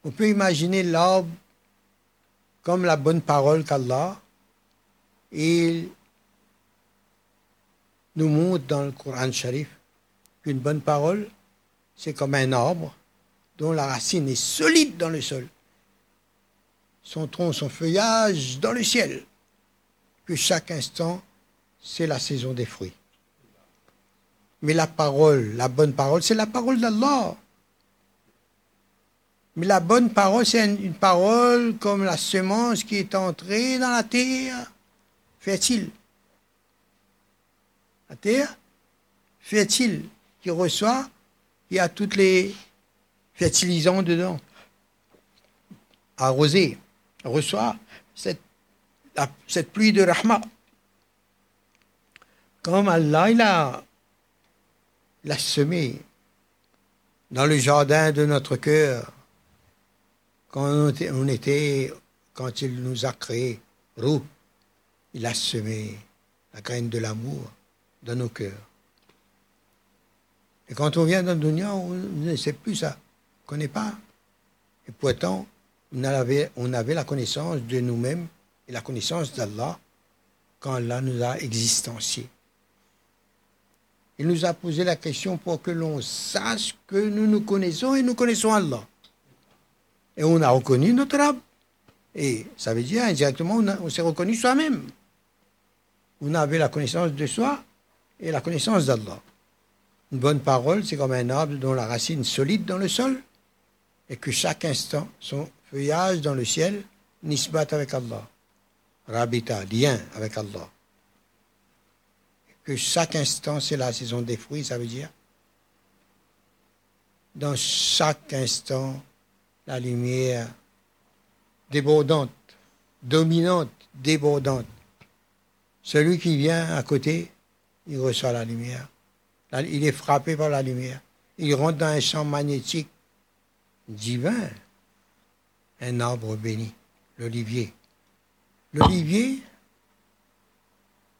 On peut imaginer l'arbre comme la bonne parole qu'Allah. Il nous montre dans le Coran Sharif qu'une bonne parole, c'est comme un arbre dont la racine est solide dans le sol. Son tronc, son feuillage dans le ciel. Que chaque instant, c'est la saison des fruits. Mais la parole, la bonne parole, c'est la parole d'Allah. Mais la bonne parole, c'est une parole comme la semence qui est entrée dans la terre fertile. La terre fertile qui reçoit, il y a toutes les fertilisants dedans. Arrosé, reçoit cette, pluie de rahma. Comme Allah, il a l'a semé dans le jardin de notre cœur quand on était, quand il nous a créés, roux, il a semé la graine de l'amour dans nos cœurs. Et quand on vient dans le dunya, on ne sait plus ça, on ne connaît pas. Et pourtant, on avait, on avait la connaissance de nous-mêmes et la connaissance d'Allah quand Allah nous a existenciés. Il nous a posé la question pour que l'on sache que nous nous connaissons et nous connaissons Allah. Et on a reconnu notre âme. Et ça veut dire indirectement, on, on s'est reconnu soi-même. On avait la connaissance de soi et la connaissance d'Allah. Une bonne parole, c'est comme un arbre dont la racine solide dans le sol et que chaque instant, son feuillage dans le ciel, nisbat avec Allah. Rabita, lien avec Allah. Que chaque instant, c'est la saison des fruits, ça veut dire. Dans chaque instant, la lumière débordante, dominante, débordante. Celui qui vient à côté, il reçoit la lumière. Il est frappé par la lumière. Il rentre dans un champ magnétique divin. Un arbre béni, l'olivier. L'olivier,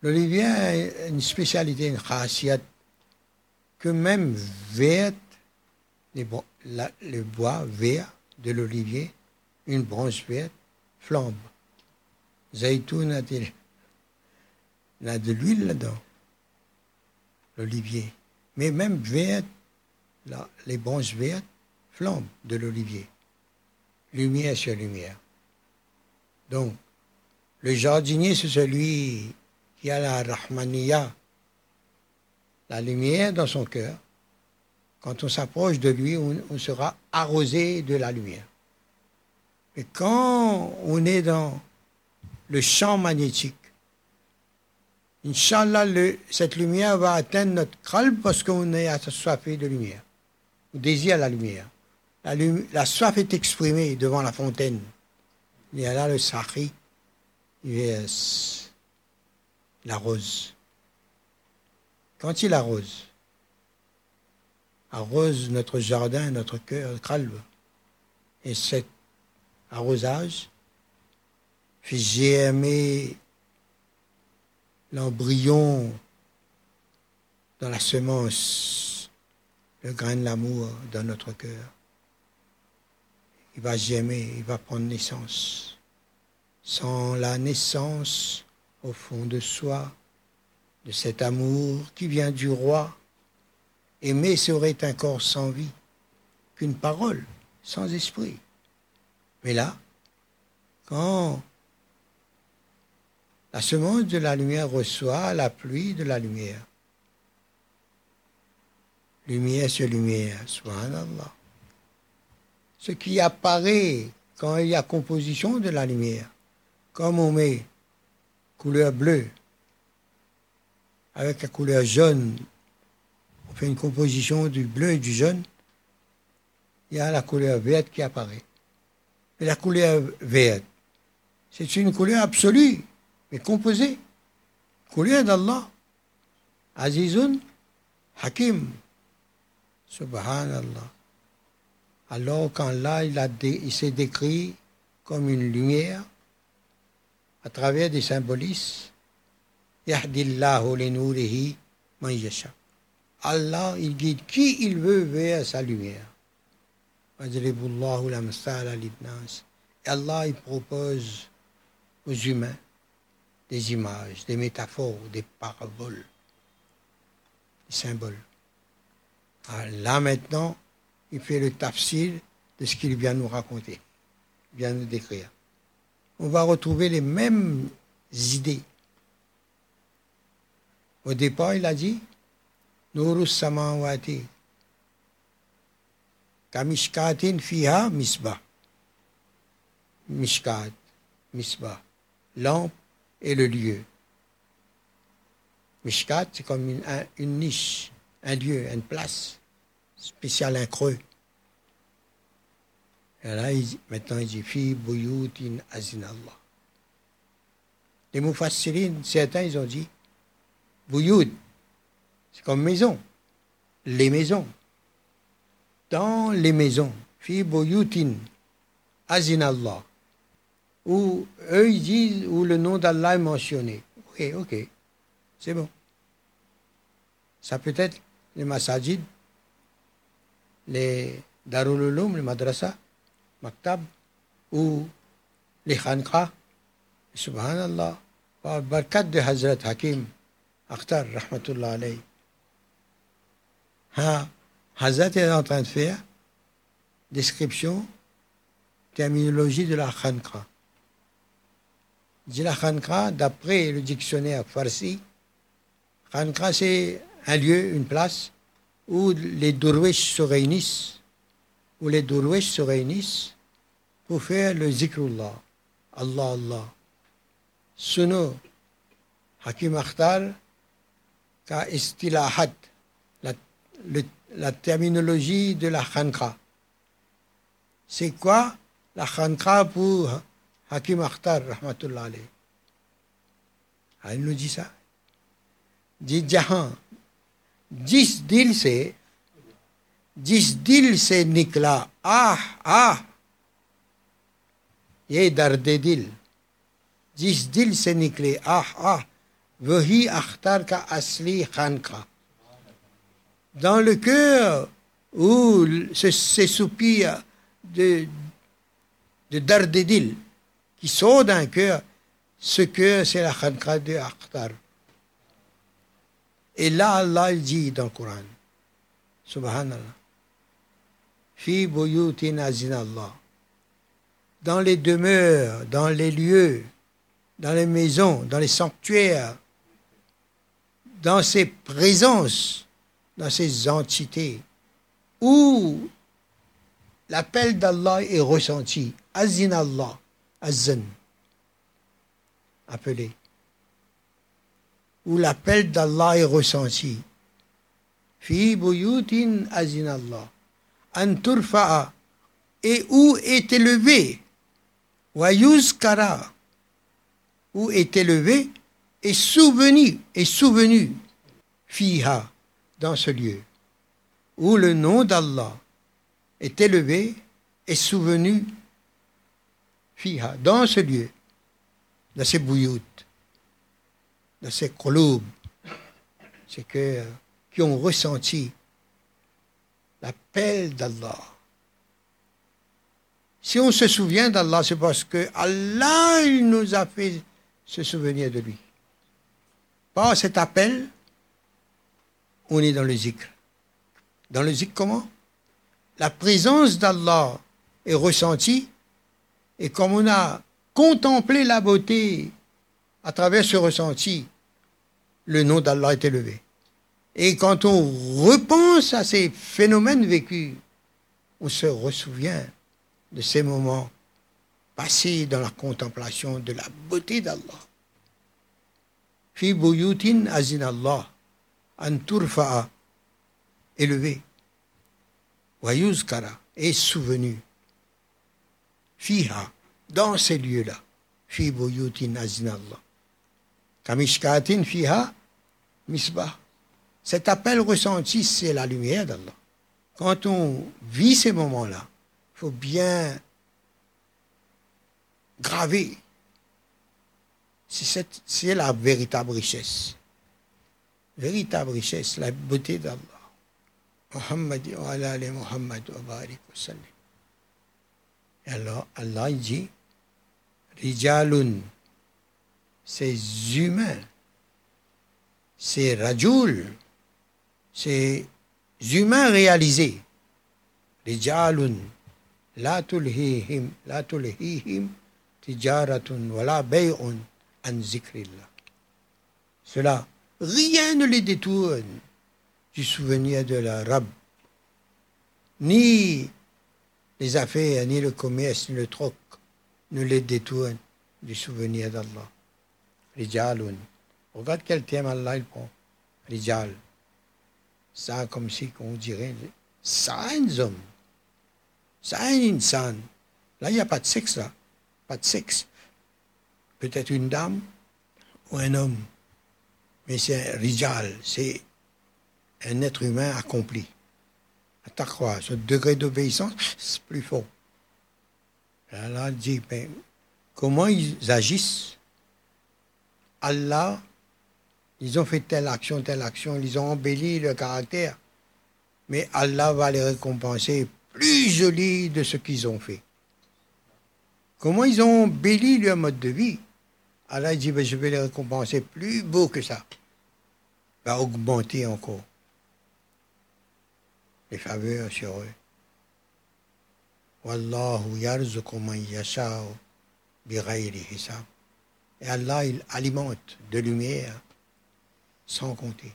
l'olivier a une spécialité, une khasiat, que même verte, le bois vert de l'olivier, une branche verte, flambe. Zaitoun a de l'huile là-dedans, l'olivier. Mais même verte, les branches vertes flambent de l'olivier. Lumière sur lumière. Donc, le jardinier, c'est celui qui a la Rahmaniya, la lumière dans son cœur. Quand on s'approche de lui, on, sera arrosé de la lumière. Mais quand on est dans le champ magnétique, Inch'Allah, cette lumière va atteindre notre crâne parce qu'on est assoiffé de lumière. On désire la lumière. La, la, soif est exprimée devant la fontaine. Il y a là le sahri, il rose. Quand il arrose, arrose notre jardin, notre cœur, crâne, et cet arrosage fait germer l'embryon dans la semence, le grain de l'amour dans notre cœur. Il va germer, il va prendre naissance. Sans la naissance au fond de soi, de cet amour qui vient du roi, aimer serait un corps sans vie, qu'une parole sans esprit. Mais là, quand la semence de la lumière reçoit la pluie de la lumière. Lumière sur lumière, subhanallah. Ce qui apparaît quand il y a composition de la lumière, comme on met couleur bleue avec la couleur jaune, on fait une composition du bleu et du jaune, il y a la couleur verte qui apparaît. Et la couleur verte, c'est une couleur absolue mais composé. Couleur d'Allah? Azizun Hakim. Subhanallah. Alors quand là, il, s'est décrit comme une lumière à travers des symbolismes. Yahdillahu li man yasha. Allah, il guide qui il veut vers sa lumière. Allah, il propose aux humains des images, des métaphores, des paraboles, des symboles. Ah, là maintenant, il fait le tafsir de ce qu'il vient nous raconter, vient nous décrire. On va retrouver les mêmes idées. Au départ, il a dit Nurus samawati kamishkatin fiha misbah. Mishkat, misbah. Lampe et le lieu. Mishkat, c'est comme une, niche, un lieu, une place spéciale, un creux. Et là, maintenant, il dit Fi buyutin azinallah. Les mufassirines, certains, ils ont dit Buyut, c'est comme maison, les maisons. Dans les maisons, Fi buyutin azinallah où eux ils disent où le nom d'Allah est mentionné. Ok, ok, c'est bon. Ça peut être les masajid, les darul ulum, les madrasa, maktab, ou les khanqa. Subhanallah, par barkat de Hazrat Hakim Akhtar, rahmatullah alayhi. Ha, Hazrat est en train de faire description, terminologie de la Khankra. D'après le dictionnaire farsi, Khankra c'est un lieu, une place où les Durwesh se réunissent, où les se réunissent pour faire le zikrullah, Allah Allah. Suno, Hakim Akhtar, ka istilahat, la, la terminologie de la Khankra. C'est quoi la Khankra pour Hakim Akhtar, rahmatullah alayh ah, Il nous dit ça. Dit Jahan, जिस दिल से जिस दिल से निकला आह आह ये दर्द दिल जिस दिल से निकले आह आह वही अख्तर का असली खानका dans le cœur où ces soupirs de, de Dardedil qui sort d'un cœur, ce cœur c'est la khanka de Akhtar. Et là, Allah dit dans le Coran, Subhanallah, Fi buyutin Allah. Dans les demeures, dans les lieux, dans les maisons, dans les sanctuaires, dans ces présences, dans ces entités, où l'appel d'Allah est ressenti, Azin Azan, appelé où l'appel d'Allah est ressenti. Fi buyutin Allah. An turfa'a. Et où est élevé. Wa kara. Où est élevé et souvenu, et souvenu. Fiha. Dans ce lieu. Où le nom d'Allah est élevé et souvenu. Fiha. Dans ce lieu. Dans ces bouilloutes de ces qulub, c'est que qui ont ressenti l'appel d'Allah. Si on se souvient d'Allah, c'est parce que Allah il nous a fait se souvenir de lui. Par cet appel, on est dans le zikr. Dans le zikr, comment? La présence d'Allah est ressentie, et comme on a contemplé la beauté à travers ce ressenti, le nom d'Allah est élevé. Et quand on repense à ces phénomènes vécus, on se ressouvient de ces moments passés dans la contemplation de la beauté d'Allah. Fi buyutin azin Allah, an turfa'a, élevé, wa yuzkara, est souvenu, fiha, dans ces lieux-là, fi buyutin azin Allah. Kamishkatin fiha misbah. Cet appel ressenti, c'est la lumière d'Allah. Quand on vit ces moments-là, il faut bien graver. C'est la véritable richesse. Véritable richesse, la beauté d'Allah. Wa sallim. Et alors Allah dit Rijalun, ces humains, ces Rajul, ces humains réalisés. Rijalun, la tulhihim, la tulhihim, tijaratun, wala bay'un anzikriillah. Cela, rien ne les détourne du souvenir de la Rab, ni les affaires, ni le commerce, ni le troc ne les détournent du souvenir d'Allah. Rijalun. Regarde quel thème Allah il prend. Rijal. Ça, comme si on dirait, ça un homme. Ça un insan. Là, il n'y a pas de sexe, là. Pas de sexe. Peut-être une dame ou un homme. Mais c'est rijal. C'est un être humain accompli. Ce degré d'obéissance, c'est plus fort. Allah dit, ben, comment ils agissent? Allah, ils ont fait telle action, telle action, ils ont embelli le caractère, mais Allah va les récompenser plus joli de ce qu'ils ont fait. Comment ils ont embelli leur mode de vie? Allah dit, ben, je vais les récompenser plus beau que ça. Va augmenter encore. Les faveurs sur eux. Wallahu yarzuqu man yasha'u bighayri hisab. Et Allah, il alimente de lumière sans compter.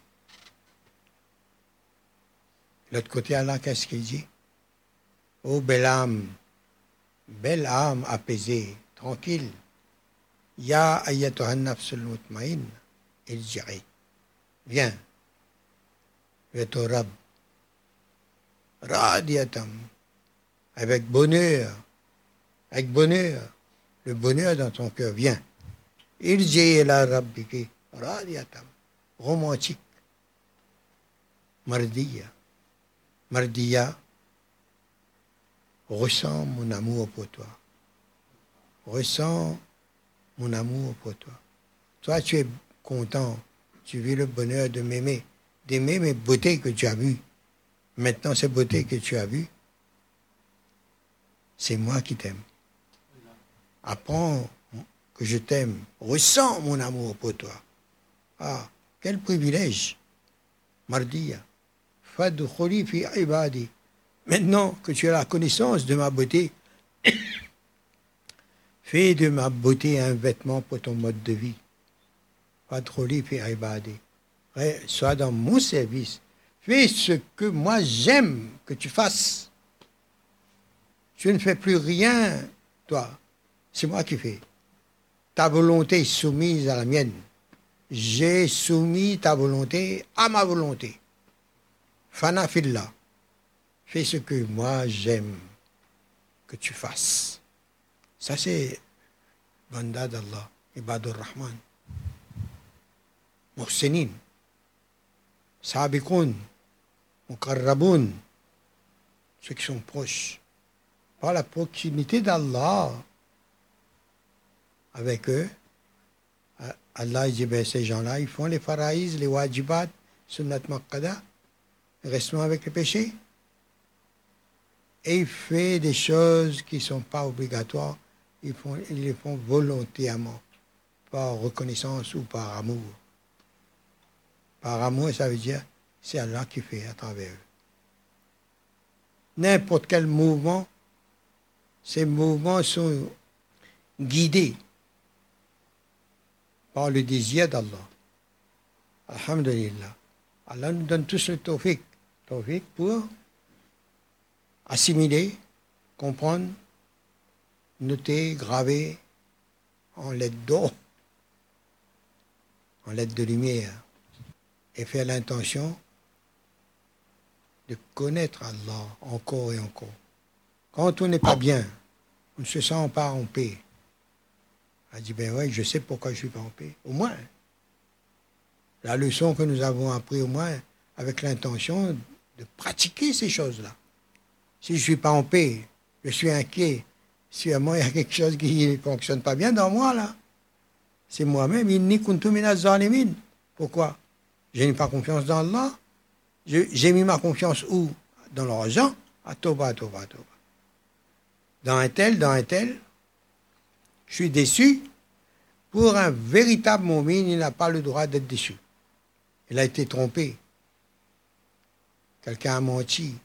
L'autre côté, Allah, qu'est-ce qu'il dit? Ô belle âme, belle âme apaisée, tranquille, Ya ayatuhan nafsul mutmain, il dirait, viens vers ton Rab, radiatam, avec bonheur, avec bonheur, le bonheur dans ton cœur, dit la Rabbiki, radiatam, romantique, mardiya, mardiya, ressens mon amour pour toi, ressens mon amour pour toi. Toi, tu es content, tu vis le bonheur de m'aimer, d'aimer mes beautés que tu as vues. Maintenant, ces beautés que tu as vues, c'est moi qui t'aime. Apprends que je t'aime, ressens mon amour pour toi. Ah, quel privilège. Mardia. Fadkhuli fi ibadi. Maintenant que tu as la connaissance de ma beauté, Fais de ma beauté un vêtement pour ton mode de vie. Fadkhuli fi ibadi. Sois dans mon service. Fais ce que moi j'aime que tu fasses. Je ne fais plus rien, toi. C'est moi qui fais. Ta volonté est soumise à la mienne. J'ai soumis ta volonté à ma volonté. Fanafillah. Fais ce que moi j'aime que tu fasses. Ça, c'est Banda d'Allah, Ibadur Rahman. Sabikoun. Mukarraboun. Ceux qui sont proches par la proximité d'Allah avec eux. Allah dit, ben, ces gens-là, ils font les faraïs, les wajibat, sunnat maqqada, restent avec les péchés. Et ils font des choses qui ne sont pas obligatoires, ils les font volontairement, par reconnaissance ou par amour. Par amour, ça veut dire, c'est Allah qui fait à travers eux. N'importe quel mouvement ces mouvements sont guidés par le désir d'Allah. Alhamdulillah. Allah nous donne tous le tawfiq, tawfiq pour assimiler, comprendre, noter, graver en lettres d'eau, en lettres de lumière, et faire l'intention de connaître Allah encore et encore. Quand on n'est pas bien, on ne se sent pas en paix. Elle dit, ben oui, je sais pourquoi je ne suis pas en paix. Au moins, la leçon que nous avons appris au moins avec l'intention de pratiquer ces choses-là. Si je ne suis pas en paix, je suis inquiet, sûrement il y a quelque chose qui ne fonctionne pas bien dans moi là. C'est moi-même. Pourquoi? Je n'ai pas confiance dans Allah. J'ai mis ma confiance où? Dans l'argent À Toba, à Toba, à Toba dans un tel, dans un tel. Je suis déçu. Pour un véritable momine, il n'a pas le droit d'être déçu. Il a été trompé. Quelqu'un a menti.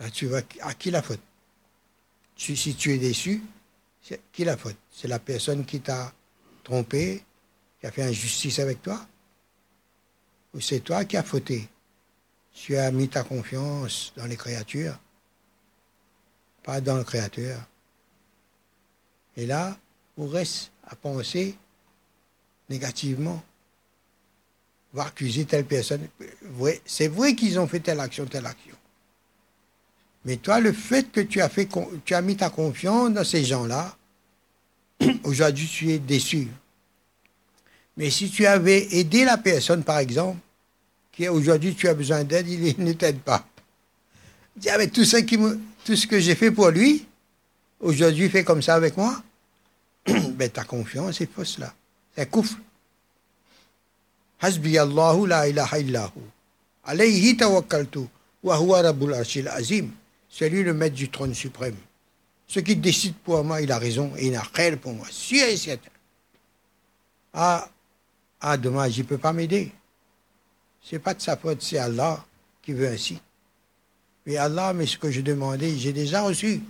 Là, tu vas, à qui la faute? Si tu es déçu, c'est qui la faute? C'est la personne qui t'a trompé, qui a fait injustice avec toi? Ou c'est toi qui as fauté? Tu as mis ta confiance dans les créatures pas dans le Créateur. Et là, on reste à penser négativement, va accuser telle personne. C'est vrai qu'ils ont fait telle action, telle action. Mais toi, le fait que tu as, tu as mis ta confiance dans ces gens-là, aujourd'hui tu es déçu. Mais si tu avais aidé la personne, par exemple, aujourd'hui tu as besoin d'aide, il ne t'aide pas. Dis, avec tout ce que j'ai fait pour lui, aujourd'hui fait comme ça avec moi, ben ta confiance est fausse là. C'est kufr. Hasbi la ilaha illahu. Alayhi wa azim. C'est lui le maître du trône suprême. Ce qui décide pour moi, il a raison et il a rien pour moi. Sûr et. Ah, ah, dommage, il ne peut pas m'aider. C'est pas de sa faute, c'est Allah qui veut ainsi. Mais Allah, mais ce que je demandais, j'ai déjà reçu.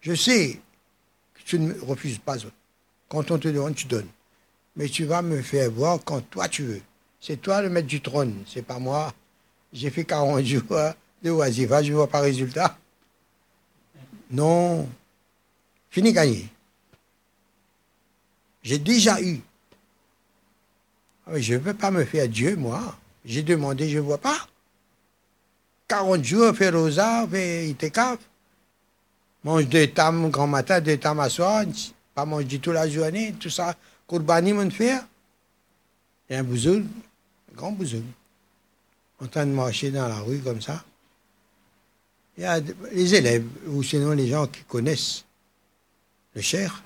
Je sais que tu ne refuses pas. Quand on te demande, tu donnes. Mais tu vas me faire voir quand toi tu veux. C'est toi le maître du trône, c'est pas moi. J'ai fait 40 jours de oisiva, je ne vois pas résultat. Non. Fini gagné. J'ai déjà eu. Ah, je ne veux pas me faire Dieu, moi. J'ai demandé, je ne vois pas. 40 jours, faire rosa, faire itekaf. Mange deux tames grand matin, deux tames à soir. Pas manger toute la journée, tout ça. Kourbani, mon faire. Et un bouzoul, un grand bouzoul. En train de marcher dans la rue comme ça. Il y a les élèves, ou sinon les gens qui connaissent le cher.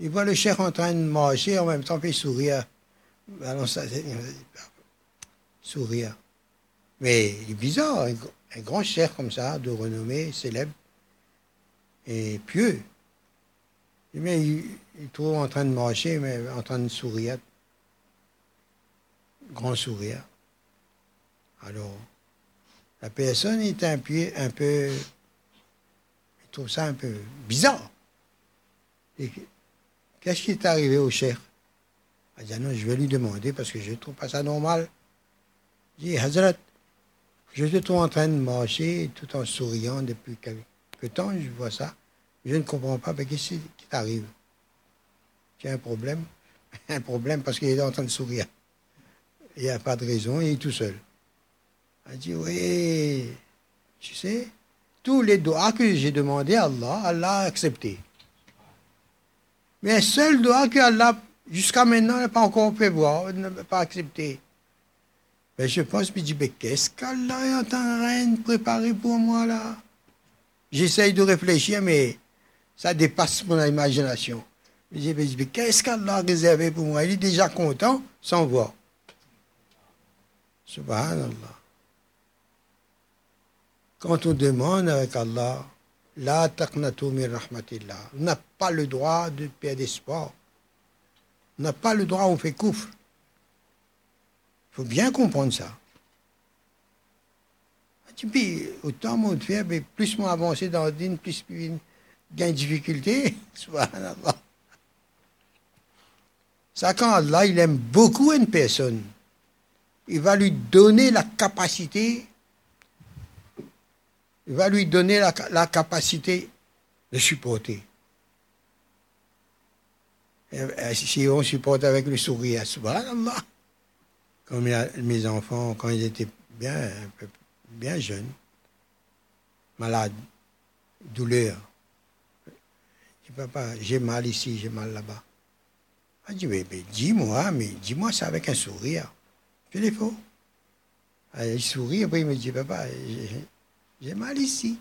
Ils voient le cher en train de marcher, en même temps, puis sourire. Alors, ça, sourire. Mais il est bizarre, un, grand cher comme ça, de renommée, célèbre et pieux. Mais il, il trouve en train de marcher, mais en train de sourire. Grand sourire. Alors, la personne est un peu, un peu, il trouve ça un peu bizarre. Qu'est-ce qui est arrivé au cher Il dit, ah non, je vais lui demander parce que je ne trouve pas ça normal. Il dit, Hazrat, je te trouve en train de marcher tout en souriant depuis quelque temps, je vois ça. Je ne comprends pas, mais qu'est-ce qui t'arrive? Tu as un problème Un problème parce qu'il est en train de sourire. Il n'y a pas de raison, il est tout seul. Elle dit, oui, tu sais, tous les doigts que j'ai demandé à Allah, Allah a accepté. Mais un seul doigt que Allah, jusqu'à maintenant, n'a pas encore fait voir, n'a pas accepté. Mais je pense, je me dis, mais qu'est-ce qu'Allah est en train de préparer pour moi là? J'essaye de réfléchir, mais ça dépasse mon imagination. Je dis, mais qu'est-ce qu'Allah a réservé pour moi? Il est déjà content sans voir. Subhanallah. Quand on demande avec Allah, la taqnatu min rahmatillah, on n'a pas le droit de perdre espoir. N'a pas le droit, on fait coufre. Il faut bien comprendre ça. Puis, autant mon mais plus moi avancer dans le plus il une difficulté. Ça, quand Allah, il aime beaucoup une personne, il va lui donner la capacité il va lui donner la, capacité de supporter. Si on supporte avec le sourire, subhanallah. Comme mes enfants, quand ils étaient bien, bien jeunes, malades, douleur. Je dis, papa, j'ai mal ici, j'ai mal là-bas. Je dis, mais, dis-moi, mais dis-moi ça avec un sourire. Je l'ai faux. Il sourit, après il me dit, papa, j'ai mal ici.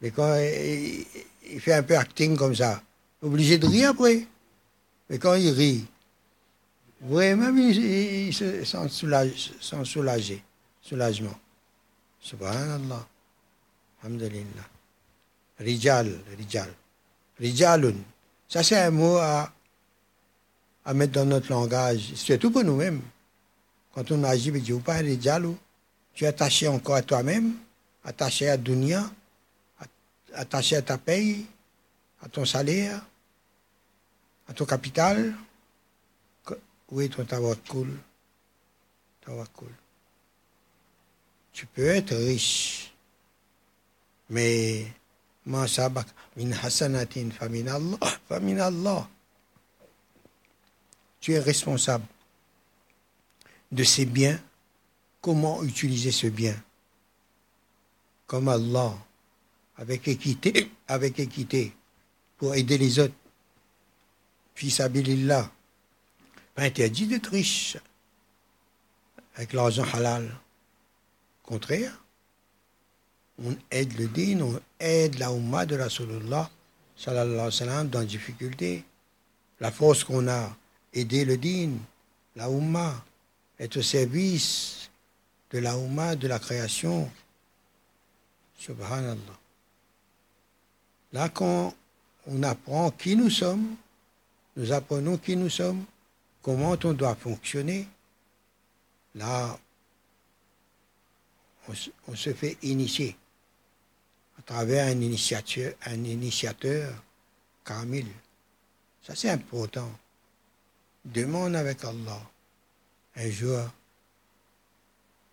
Mais quand il, fait un peu acting comme ça, obligé de rire après. Mais quand il rit, vraiment, il, il se sent, soulage, sent soulagé, soulagement. Subhanallah. Alhamdulillah. Rijal, rijal. Rijalun. Ça, c'est un mot à, mettre dans notre langage, surtout pour nous-mêmes. Quand on agit, on dit, pas rijalou, tu es attaché encore à toi-même attaché à Dunia, attaché à ta paye, à ton salaire, ton capital? Où est ton tawakkul Tawakkul. Tu peux être riche, mais ma sabak. Tu es responsable de ces biens, comment utiliser ce bien? Comme Allah, avec équité, avec équité, pour aider les autres. Fils Abilillah, pas interdit d'être riche avec l'argent halal. Contraire, on aide le din, on aide la Ummah de Rasulullah sallallahu alayhi wa sallam dans la difficulté. La force qu'on a, aider le din, la Ummah, être au service de la Ummah, de la création, Subhanallah. Là, quand on apprend qui nous sommes, nous apprenons qui nous sommes, comment on doit fonctionner, là, on, se fait initier à travers un initiateur, un initiateur Kamil. Ça, c'est important. Demande avec Allah un jour.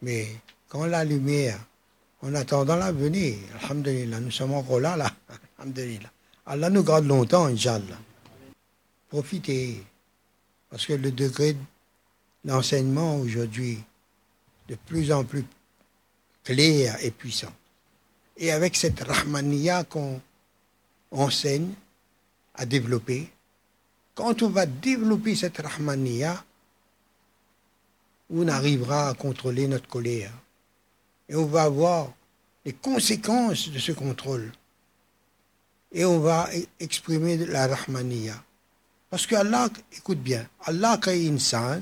Mais quand la lumière, en attendant l'avenir, Alhamdulillah, nous sommes encore là, Alhamdulillah. Allah nous garde longtemps, Inch'Allah. Profitez, parce que le degré d'enseignement aujourd'hui, de plus en plus clair et puissant. Et avec cette Rahmaniya qu'on enseigne à développer, quand on va développer cette Rahmaniya, on arrivera à contrôler notre colère. Et on va voir les conséquences de ce contrôle. Et on va e-, exprimer la Rahmaniya. Parce que Allah, écoute bien, Allah crée insan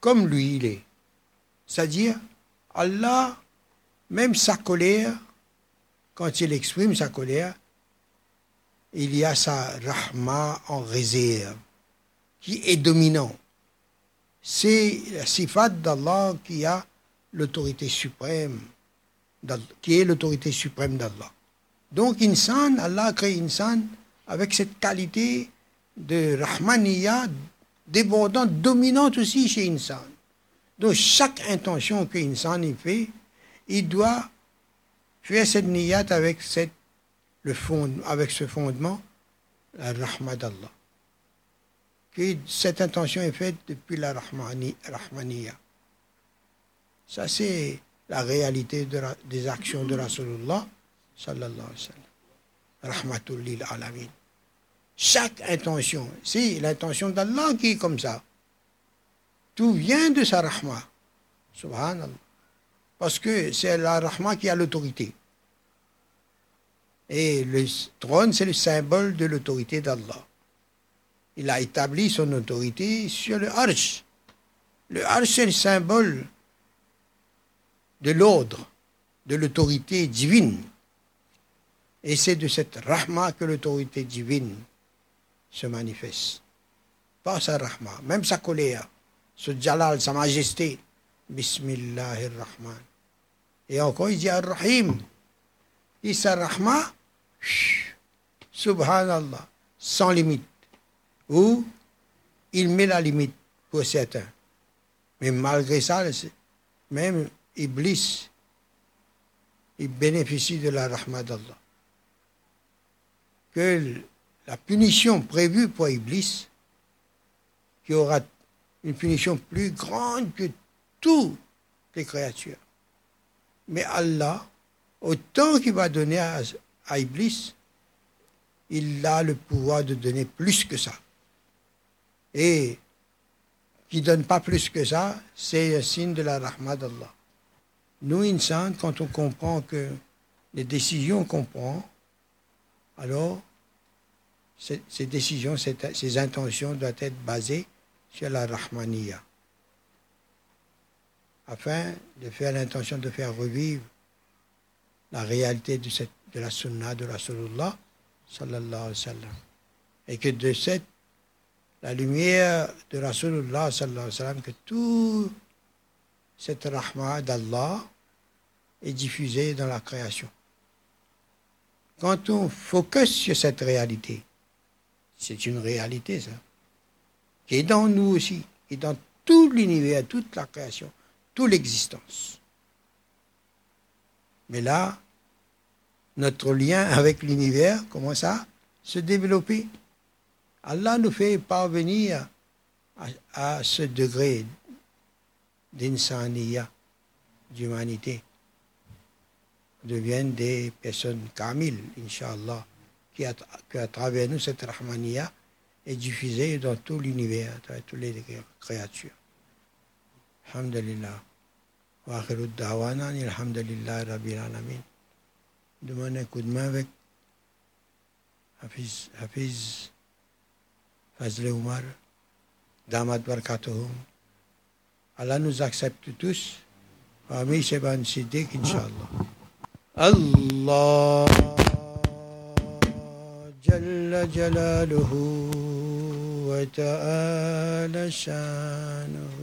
comme lui il est. C'est-à-dire, Allah, même sa colère, quand il exprime sa colère, il y a sa rahma en réserve, qui est dominant. C'est la sifat d'Allah qui a l'autorité suprême, qui est l'autorité suprême d'Allah. Donc, insan, Allah crée insan avec cette qualité de rahmaniya débordante, dominante aussi chez insan. Donc, chaque intention qu'insan y fait, il doit faire cette niyat avec, cette, le fond, avec ce fondement, la rahma d'Allah. Que cette intention est faite depuis la rahmaniya. Ça, c'est la réalité des actions de Rasulullah sallallahu alayhi wa sallam. Rahmatul lil alamin. Chaque intention, c'est l'intention d'Allah qui est comme ça. Tout vient de sa rahma. Subhanallah. Parce que c'est la rahma qui a l'autorité. Et le trône, c'est le symbole de l'autorité d'Allah. Il a établi son autorité sur le arsh. Le arsh, c'est le symbole de l'ordre, de l'autorité divine. Et c'est de cette rahma que l'autorité divine se manifeste. Pas sa rahma, même sa colère, ce jalal, sa majesté. Bismillahirrahman. Et encore, il dit Ar-Rahim. Et sa rahma, subhanallah, sans limite. Ou il met la limite pour certains. Mais malgré ça, même Iblis, il bénéficie de la rahma d'Allah que la punition prévue pour Iblis, qui aura une punition plus grande que toutes les créatures. Mais Allah, autant qu'il va donner à, Iblis, il a le pouvoir de donner plus que ça. Et qui ne donne pas plus que ça, c'est un signe de la rahma d'Allah. Nous, insan, quand on comprend que les décisions qu'on prend, alors ces, décisions, ces, intentions doivent être basées sur la Rahmaniya, afin de faire l'intention de faire revivre la réalité de, la Sunna de Rasulullah sallallahu alayhi wa sallam. Et que de cette, la lumière de Rasulullah sallallahu alayhi wa sallam, que toute cette rahma d'Allah est diffusée dans la création. Quand on focus sur cette réalité, c'est une réalité, ça. Qui est dans nous aussi, et dans tout l'univers, toute la création, toute l'existence. Mais là, notre lien avec l'univers commence à se développer. Allah nous fait parvenir à, ce degré d'insaniya, d'humanité. Deviennent des personnes kamil, Inch'Allah qu'à travers nous, cette Rahmaniya est diffusée dans tout l'univers, dans toutes les créatures. Alhamdulillah. Wa akhiru da'wana alhamdulillah rabbil alamin. Demande un coup de main avec Hafiz, Hafiz Fazle Umar, Damat Barkatuhum. Allah nous accepte tous. Amin Sheban Siddiq, Inch'Allah. Allah. جل جلاله وتعالى شانه.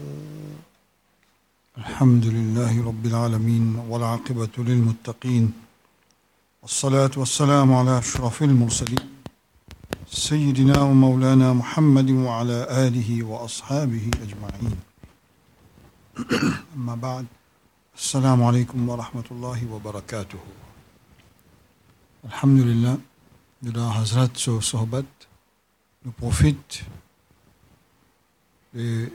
الحمد لله رب العالمين والعاقبة للمتقين. والصلاة والسلام على أشرف المرسلين. سيدنا ومولانا محمد وعلى آله وأصحابه أجمعين. أما بعد. السلام عليكم ورحمة الله وبركاته الحمد لله de la Hazrat Sohbat nous profite de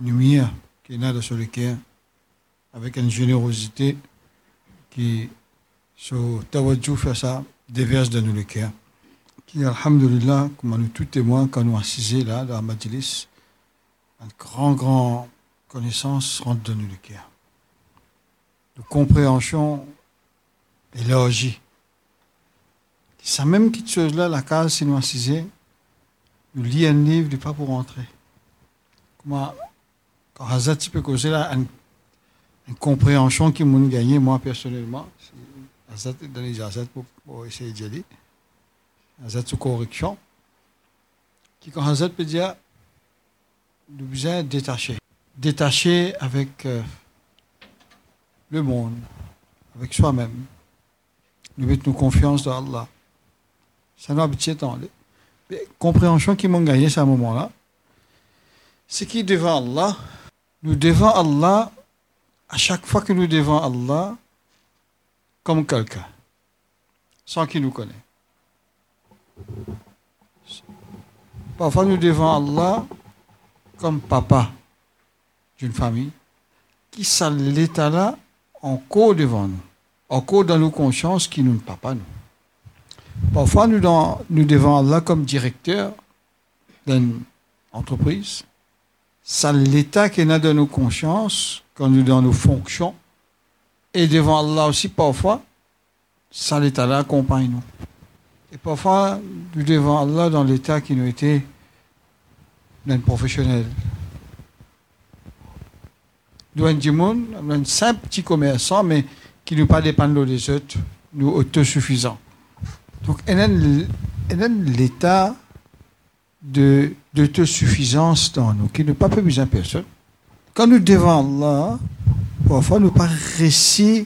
lumière qui est là sur le cœur avec une générosité qui se tawadjou fait ça déverse dans nous le cœur qui alhamdulillah comme nous tous témoins quand nous assisons là dans la majlis une grand grand connaissance rentre dans nous le cœur de compréhension et logique ça même quelque chose là, la case, si nous lisons un livre, n'est pas pour rentrer. Comment, quand Hazat peut causer là, une, compréhension qui m'a gagné, moi personnellement, Hazat dans les Hazat pour, pour essayer d'y aller. Hazat sous correction. Qui, quand Hazat peut dire, nous besoin détacher. Détacher avec euh, le monde, avec soi-même. Nous mettons confiance dans Allah. Ça nous habitué la compréhension qui m'ont gagné à ce moment-là. C'est qui devant Allah, nous devons Allah, à chaque fois que nous devons Allah, comme quelqu'un, sans qu'il nous connaisse. Parfois, nous devons Allah comme papa d'une famille, qui sent l'état là encore devant nous, encore dans nos consciences qui nous ne pas nous. Parfois, nous, nous devons Allah comme directeur d'une entreprise. C'est l'état qui a dans nos consciences, quand nous dans nos fonctions. Et devant Allah aussi, parfois, ça l'état-là accompagne nous. Et parfois, nous devons Allah dans l'état qui nous était d'un professionnel. Nous sommes un simple petit commerçant, mais qui ne pas dépendre des autres, nous autosuffisants. Donc, l'état de d'autosuffisance dans nous, qui ne pas besoin de personne. Quand nous devons Allah, parfois nous pas réussir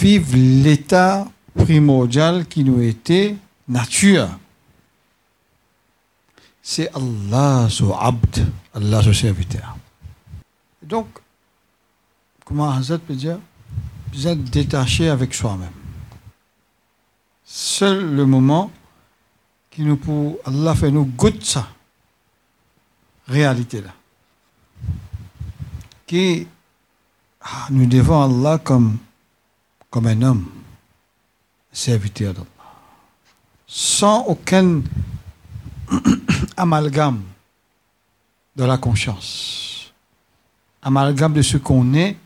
vivre l'état primordial qui nous était nature. C'est Allah, son abd, Allah, son serviteur. Donc, comment Hazrat peut dire, vous êtes détaché avec soi-même. Seul le moment qui nous pour Allah fait nous goûter ça. Réalité là. Qui ah, nous devons Allah comme comme un homme serviteur d'Allah. Sans aucun amalgame de la conscience amalgame de ce qu'on est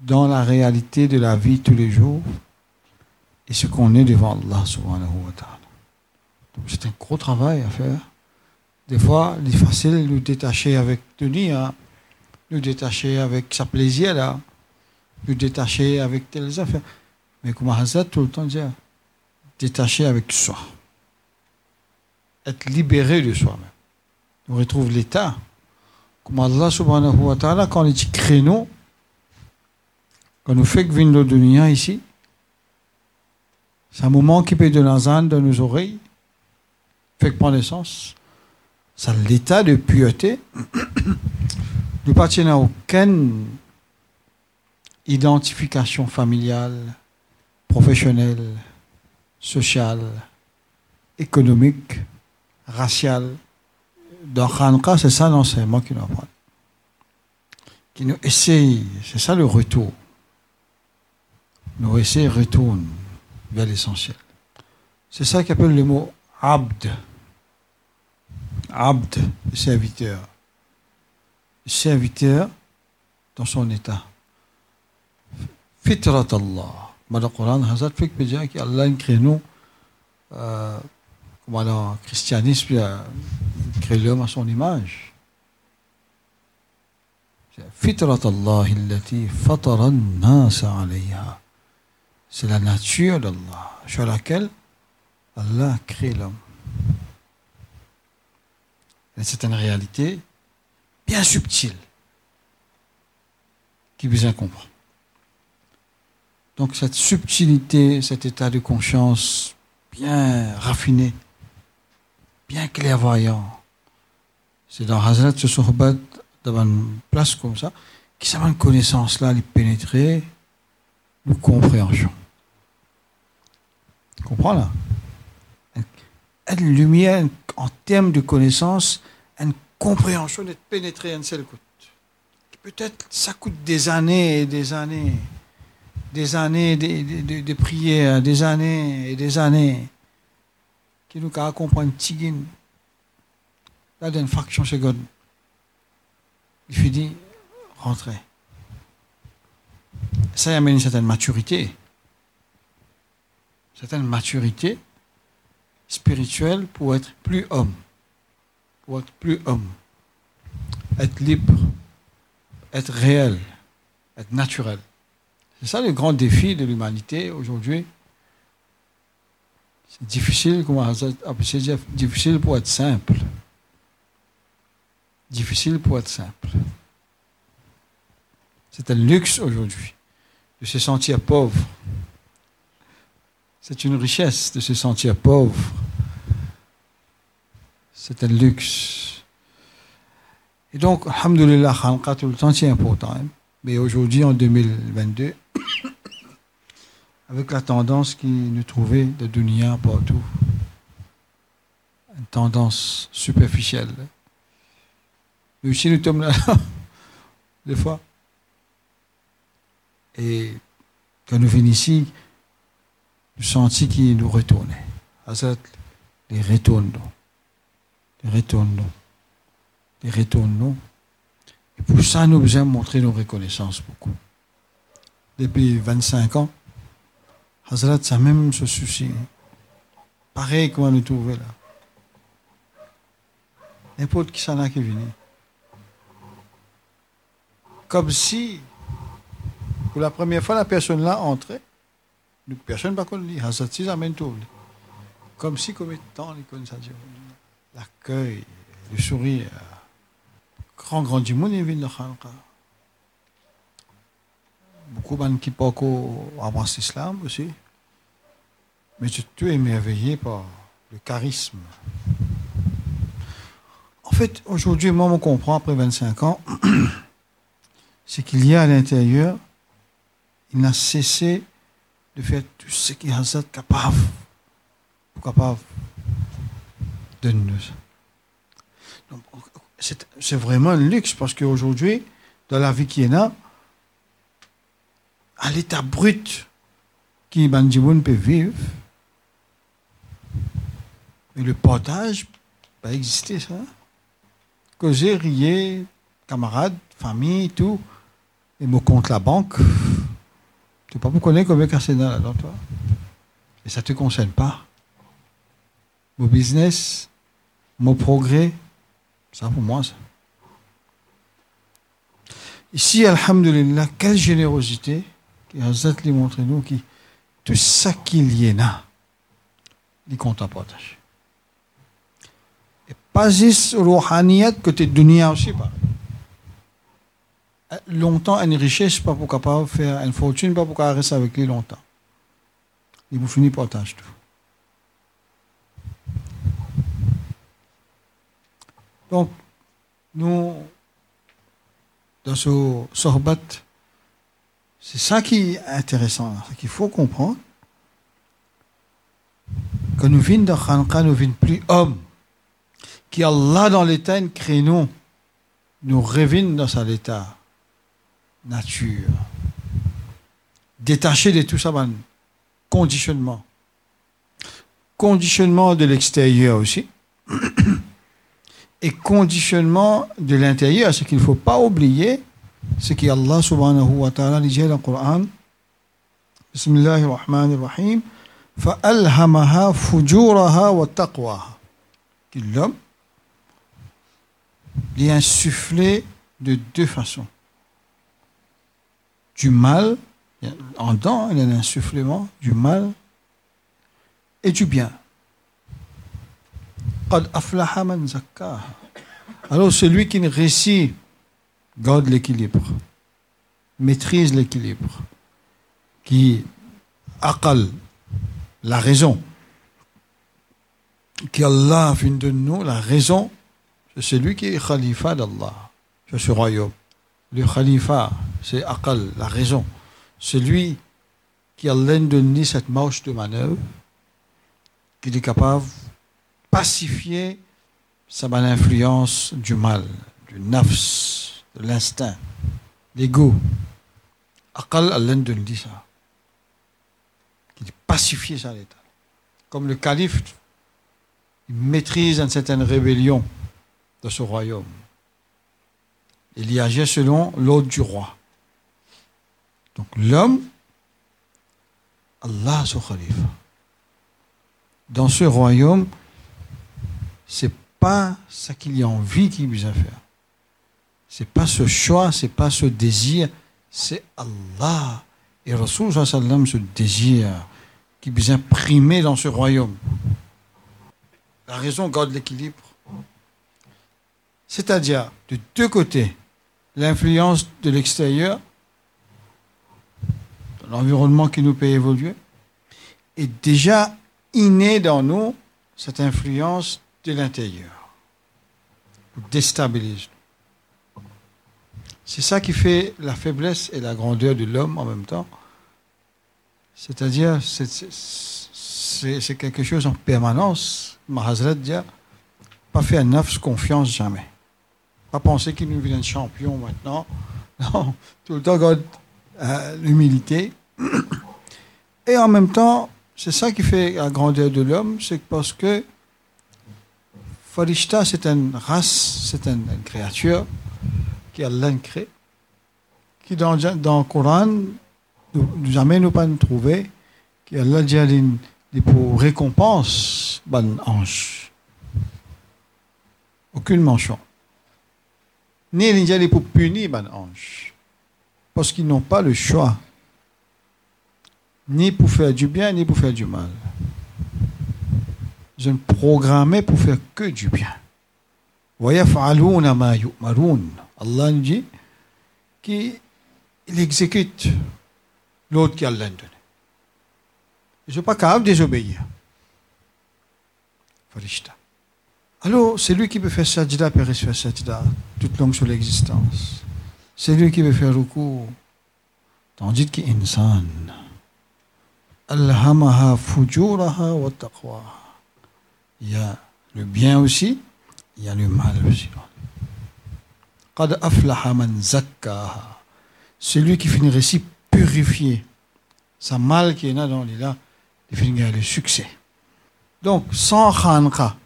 dans la réalité de la vie tous les jours et ce qu'on est devant Allah subhanahu wa ta'ala. C'est un gros travail à faire. Des fois, il est facile de nous détacher avec Denis, hein, nous détacher avec sa plaisir, là, nous détacher avec telles affaires. Mais comme Hazrat tout le temps dit, détacher avec soi. Être libéré de soi-même. On retrouve l'état. Comme Allah subhanahu wa ta'ala, quand il dit quand nous fait que vient de ici, c'est un moment qui peut donner un dans nos oreilles, fait que. C'est l'état de pureté. Nous partenons à aucune identification familiale, professionnelle, sociale, économique, raciale. Dans c'est ça l'enseignement qui nous apprend. Qui nous essaye, c'est ça le retour. Nous essayons retourner vers l'essentiel. C'est ça qu'appelle le mot abd. Abd, serviteur. Serviteur dans son état. Fitrat Allah. Dans le Coran, Hazrat crée nous, voilà, le christianisme crée l'homme à son image. C'est la nature d'Allah sur laquelle Allah crée l'homme. C'est une réalité bien subtile qui vous incombe. Donc cette subtilité, cet état de conscience bien raffiné, bien clairvoyant, c'est dans Hazrat ce sohbat, dans une place comme ça, qui ça une connaissance là, les pénétrer, ou compréhension. Comprends là? Une lumière en termes de connaissance, une compréhension d'être pénétré en seul coup. Peut-être ça coûte des années et des années, des années de, de, des années et des années, qui nous a comprendre Tigin. Là, d'une fraction seconde. Il fait dit, rentrez. Ça amène une certaine maturité. Une certaine maturité spirituelle pour être plus homme. Pour être plus homme. Être libre être réel, être naturel. C'est ça le grand défi de l'humanité aujourd'hui. C'est difficile, comment dire, difficile pour être simple. Difficile pour être simple. C'est un luxe aujourd'hui de se sentir pauvre. C'est une richesse de se sentir pauvre. C'est un luxe. Et donc, alhamdoulilah, tout le temps, c'est important. Hein. Mais aujourd'hui, en 2022, avec la tendance qui nous trouvait de dunia partout, une tendance superficielle. Nous aussi, nous sommes là, des fois. Et quand nous venons ici, nous sentons qu'il nous retournait. les retournons. Les retournons et retournons. Et pour ça, nous besoin montrer nos reconnaissances beaucoup. Depuis 25 ans, Hazrat, ça même ce souci. Pareil qu'on nous trouver là. N'importe qui s'en a qui venu. Comme si, pour la première fois, la personne là entrait. Personne ne va connaître. Hazrat, si ça tout. Comme si, comme étant, l'accueil, le sourire grand grand du monde vient de khalqa beaucoup de qui pas avant l'islam aussi. Mais je suis émerveillé par le charisme. En fait aujourd'hui moi on comprend après 25 ans c'est qu'il y a à l'intérieur il n'a cessé de faire tout ce qu'il est capable capable de nous. C'est vraiment un luxe parce qu'aujourd'hui, dans la vie qui est là, à l'état brut qui Bandiboun peut vivre, mais le partage va exister, ça. Causer, rier, camarades, famille, tout. Et me compte la banque. Tu pas pourquoi on est comme un là dans toi. Et ça ne te concerne pas. Mon business, mon progrès, ça pour moi, ça. Ici, Alhamdulillah, quelle générosité a lui montré nous qui tout ça qu'il y en a, il compte à partager. Et pas juste rouhaniyat côté dunia aussi, pas. Longtemps, une richesse, pas pour capable faire une fortune, pas pour rester avec lui longtemps. Il vous finit partage tout. Donc, nous, dans ce sorbat, c'est ça qui est intéressant, qu'il faut comprendre. Que nous venons de Khanqa, nous venons plus hommes. Qui Allah dans l'état crée nous, nous revenons dans cet état nature. Détaché de tout ça, conditionnement. Conditionnement de l'extérieur aussi. et conditionnement de l'intérieur. Ce qu'il ne faut pas oublier, ce qui Allah subhanahu wa ta'ala disait dans le Coran Bismillahir Rahmanir Rahim فألهمها فجورها وتقواها que l'homme insufflé de deux façons. Du mal en dents il y a un du mal et du bien. قد أفلح من alors celui qui récite garde l'équilibre. maîtrise l'équilibre, qui aqal, la raison, qui Allah fait de nous la raison, c'est lui qui est khalifa d'Allah sur ce royaume. Le khalifa, c'est aqal, la raison. C'est lui qui a donné cette marche de manœuvre, qui est capable de pacifier sa influence du mal, du nafs, de l'instinct, l'ego. Aqal, Allah donné ça. Qui dit pacifier ça l'état. Comme le calife, il maîtrise une certaine rébellion de ce royaume. Il y agit selon l'ordre du roi. Donc l'homme, Allah son khalifa. Dans ce royaume, c'est pas ce qu'il y a envie qu'il puisse faire. C'est pas ce choix, c'est pas ce désir, c'est Allah. Et Rasul sallam ce désir qui puisse imprimer dans ce royaume. La raison garde l'équilibre. C'est-à-dire, de deux côtés, l'influence de l'extérieur, l'environnement qui nous fait évoluer, est déjà inné dans nous cette influence de l'intérieur, déstabilise. C'est ça qui fait la faiblesse et la grandeur de l'homme en même temps. C'est-à-dire, c'est quelque chose en permanence. Mahazrat dit, pas faire neuf confiance jamais. Pas penser qu'il nous vient champion maintenant. Non, tout le temps, euh, l'humilité. Et en même temps, c'est ça qui fait la grandeur de l'homme, c'est parce que Farishta, c'est une race, c'est une, créature qui Allah crée, qui dans, dans le Coran, jamais nous pas nous trouver, qui Allah dit pour récompense, ban ange. Aucune mention. Ni les pour punir ban ange. Parce qu'ils n'ont pas le choix ni pour faire du bien, ni pour faire du mal. Je ne programmais pour faire que du bien. Allah nous dit qu'il exécute l'autre qui a donné. Je ne suis pas capable de désobéir. Alors, c'est lui qui peut faire sajda, peut faire sajda, toute longue sur l'existence. C'est lui qui veut faire recours. Tandis qu'il est insan. Alhamaha fujuraha wa taqwa. Il y a le bien aussi, il y a le mal aussi. Qad aflaha man zakkaha. Celui qui finit si purifié, sa mal qui est là dans l'île, il finira le succès. Donc, sans khanqa,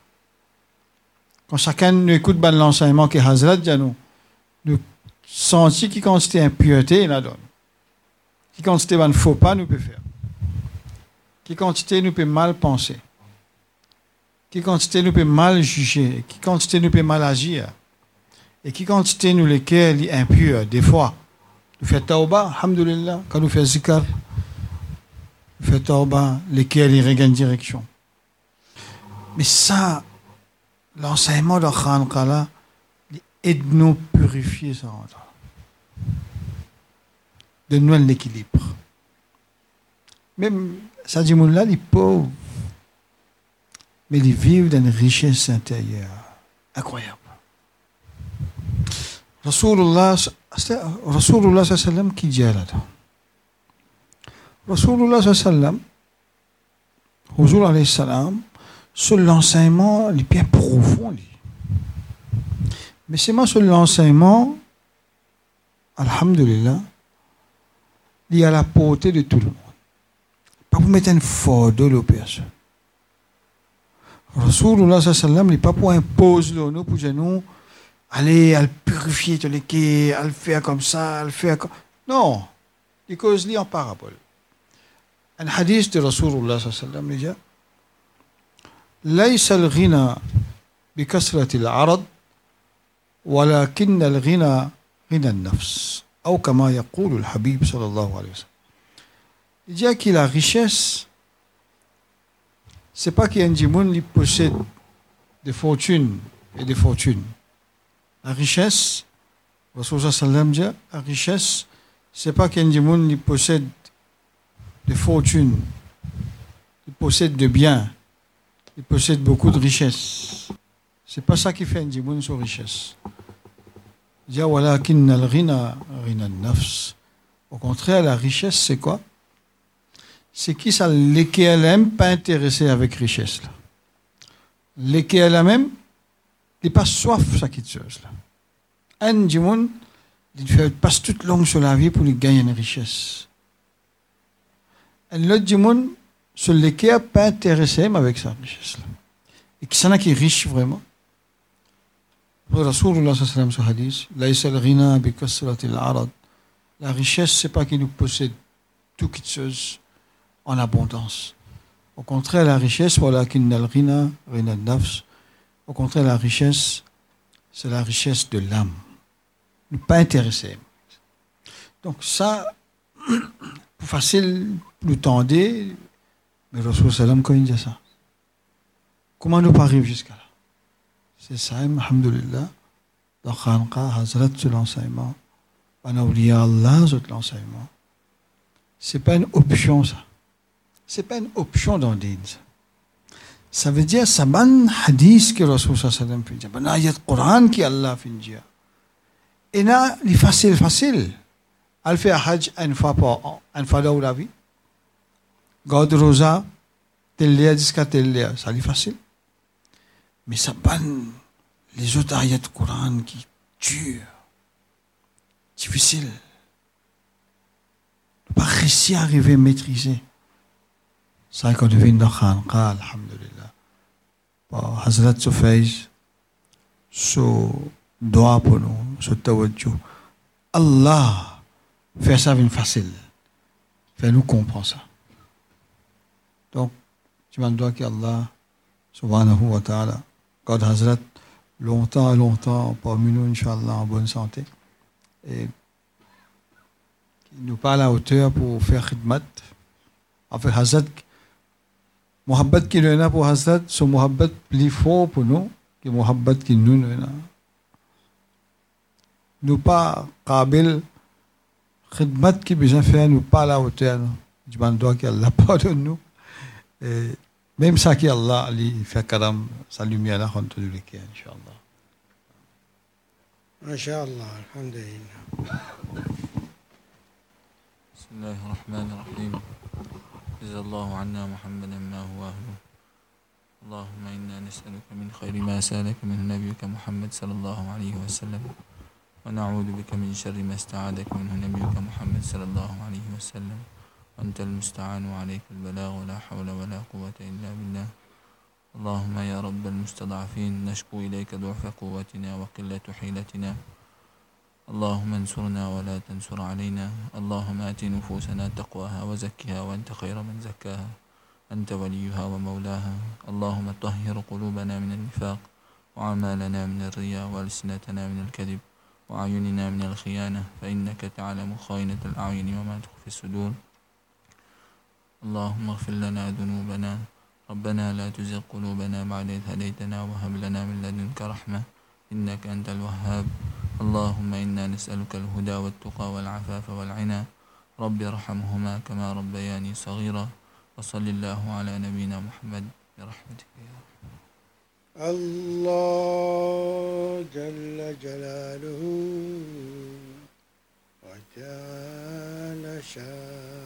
quand chacun écoute ben l'enseignement que Hazrat dit nous, sentons qui consiste impureté, il la donne. Qui consiste ne faux pas, nous peut faire qui quantité nous peut mal penser, qui quantité nous peut mal juger, qui quantité nous peut mal agir, et qui quantité nous lesquels est impur, des fois. Nous faisons tauba, alhamdulillah, quand nous faisons zikar, nous faisons tauba, lesquels ils regagnent direction. Mais ça, l'enseignement de Khanqala, aide-nous à purifier ça. De nous l'équilibre. Même ça dit, là, les pauvres, mais ils vivent dans une richesse intérieure. Incroyable. Rasulullah, Rasulullah sallam qui dit là Rasulullah sallam, Huzur alayhi salam, sur l'enseignement les bien profond. Mais c'est moi sur l'enseignement, alhamdulillah, il y a la portée de tout le monde pas pour mettre une photo de personne. Rasulullah sallam n'est pas pour imposer nous pour nous allez à purifier tous les quais, à le faire comme ça, à le faire comme non, il cause lui en parabole. Un hadith de Rasulullah sallam dit ليس الغنى بكثرة العرض ولكن الغنى غنى النفس أو كما يقول الحبيب صلى الله عليه وسلم il dit que la richesse, c'est pas qu'il y a un djimoun qui possède des fortunes et des fortunes. La richesse, Rasulullah dit, la richesse, c'est pas qu'un il possède des fortunes, il possède de biens, il possède beaucoup de richesses. C'est pas ça qui fait un djimoun sur richesse. Au contraire, la richesse, c'est quoi? C'est qui ça Lesquels pas intéressé avec richesse. Même, n'est pas soif, ça qui te là. Un djimoun, il passe toute longue sur la vie pour lui gagner une richesse. Un autre djimoun, sur lesquels pas intéressé avec sa richesse. Et qui s'en a qui est riche vraiment. Rasulullah sallam ce hadith, la richesse, c'est pas qu'il nous possède tout qui chose en abondance. Au contraire, la richesse, voilà Au contraire, la richesse, c'est la richesse de l'âme. Ne pas intéressé. Donc ça, pour facile, nous tendez, mais Rasulullah sallam quand il dit ça. Comment nous arriver jusqu'à là? C'est ça, alhamdulillah. Dans Khanqa, Hazrat sur l'enseignement. En Allah sur l'enseignement. C'est pas une option, ça. C'est pas une option dans le ça. Ça veut dire, un hadith que Rasul sallam dire. Un ayat Quran qui Allah dire. Et là, il est facile, facile. Elle fait un hajj une fois par. God rosa, tel lien jusqu'à tel lien. Ça, est facile. Mais ça banne les autres ayats du Coran qui tuent. Difficile. Ne pas réussir à arriver à maîtriser. Ça Khanqa, alhamdulillah. Hazrat Soufeiz, ce doigt pour nous, ce tawajjuh. Allah fait ça une facile. Fait nous comprendre ça. Donc, tu m'en dois qu'Allah, subhanahu wa ta'ala, God Hazrat, longtemps, longtemps parmi nous, Inch'Allah, en bonne santé. Et qui nous parle à hauteur pour faire khidmat. En fait, Hazrat, Mohabbat qui nous a pour Hazrat, c'est Mohabbat plus fort pour nous que Mohabbat qui nous nous Nous pas Kabil, khidmat qui besoin faire, nous pas à la hauteur. Je m'en dois qu'Allah pardonne nous. Et même ça qu'Allah lui fait karam, sa lumière là, on te le Inch'Allah. ما شاء الله الحمد لله بسم الله الرحمن الرحيم جزا الله عنا محمدا ما هو أهله. اللهم إنا نسألك من خير ما سألك منه نبيك محمد صلى الله عليه وسلم. ونعوذ بك من شر ما استعاذك منه نبيك محمد صلى الله عليه وسلم. أنت المستعان وعليك البلاغ ولا حول ولا قوة إلا بالله. اللهم يا رب المستضعفين نشكو إليك ضعف قوتنا وقلة حيلتنا. اللهم انصرنا ولا تنصر علينا. اللهم آت نفوسنا تقواها وزكها وأنت خير من زكاها. أنت وليها ومولاها. اللهم طهر قلوبنا من النفاق وعمالنا من الرياء وألسنتنا من الكذب وأعيننا من الخيانة فإنك تعلم خائنة الأعين وما تخفي الصدور. اللهم اغفر لنا ذنوبنا. ربنا لا تزغ قلوبنا بعد إذ هديتنا وهب لنا من لدنك رحمة إنك أنت الوهاب. اللهم إنا نسألك الهدى والتقى والعفاف والعنى. رب ارحمهما كما ربياني صغيرا. وصل الله على نبينا محمد برحمتك يا الله جل جلاله وجل شأنه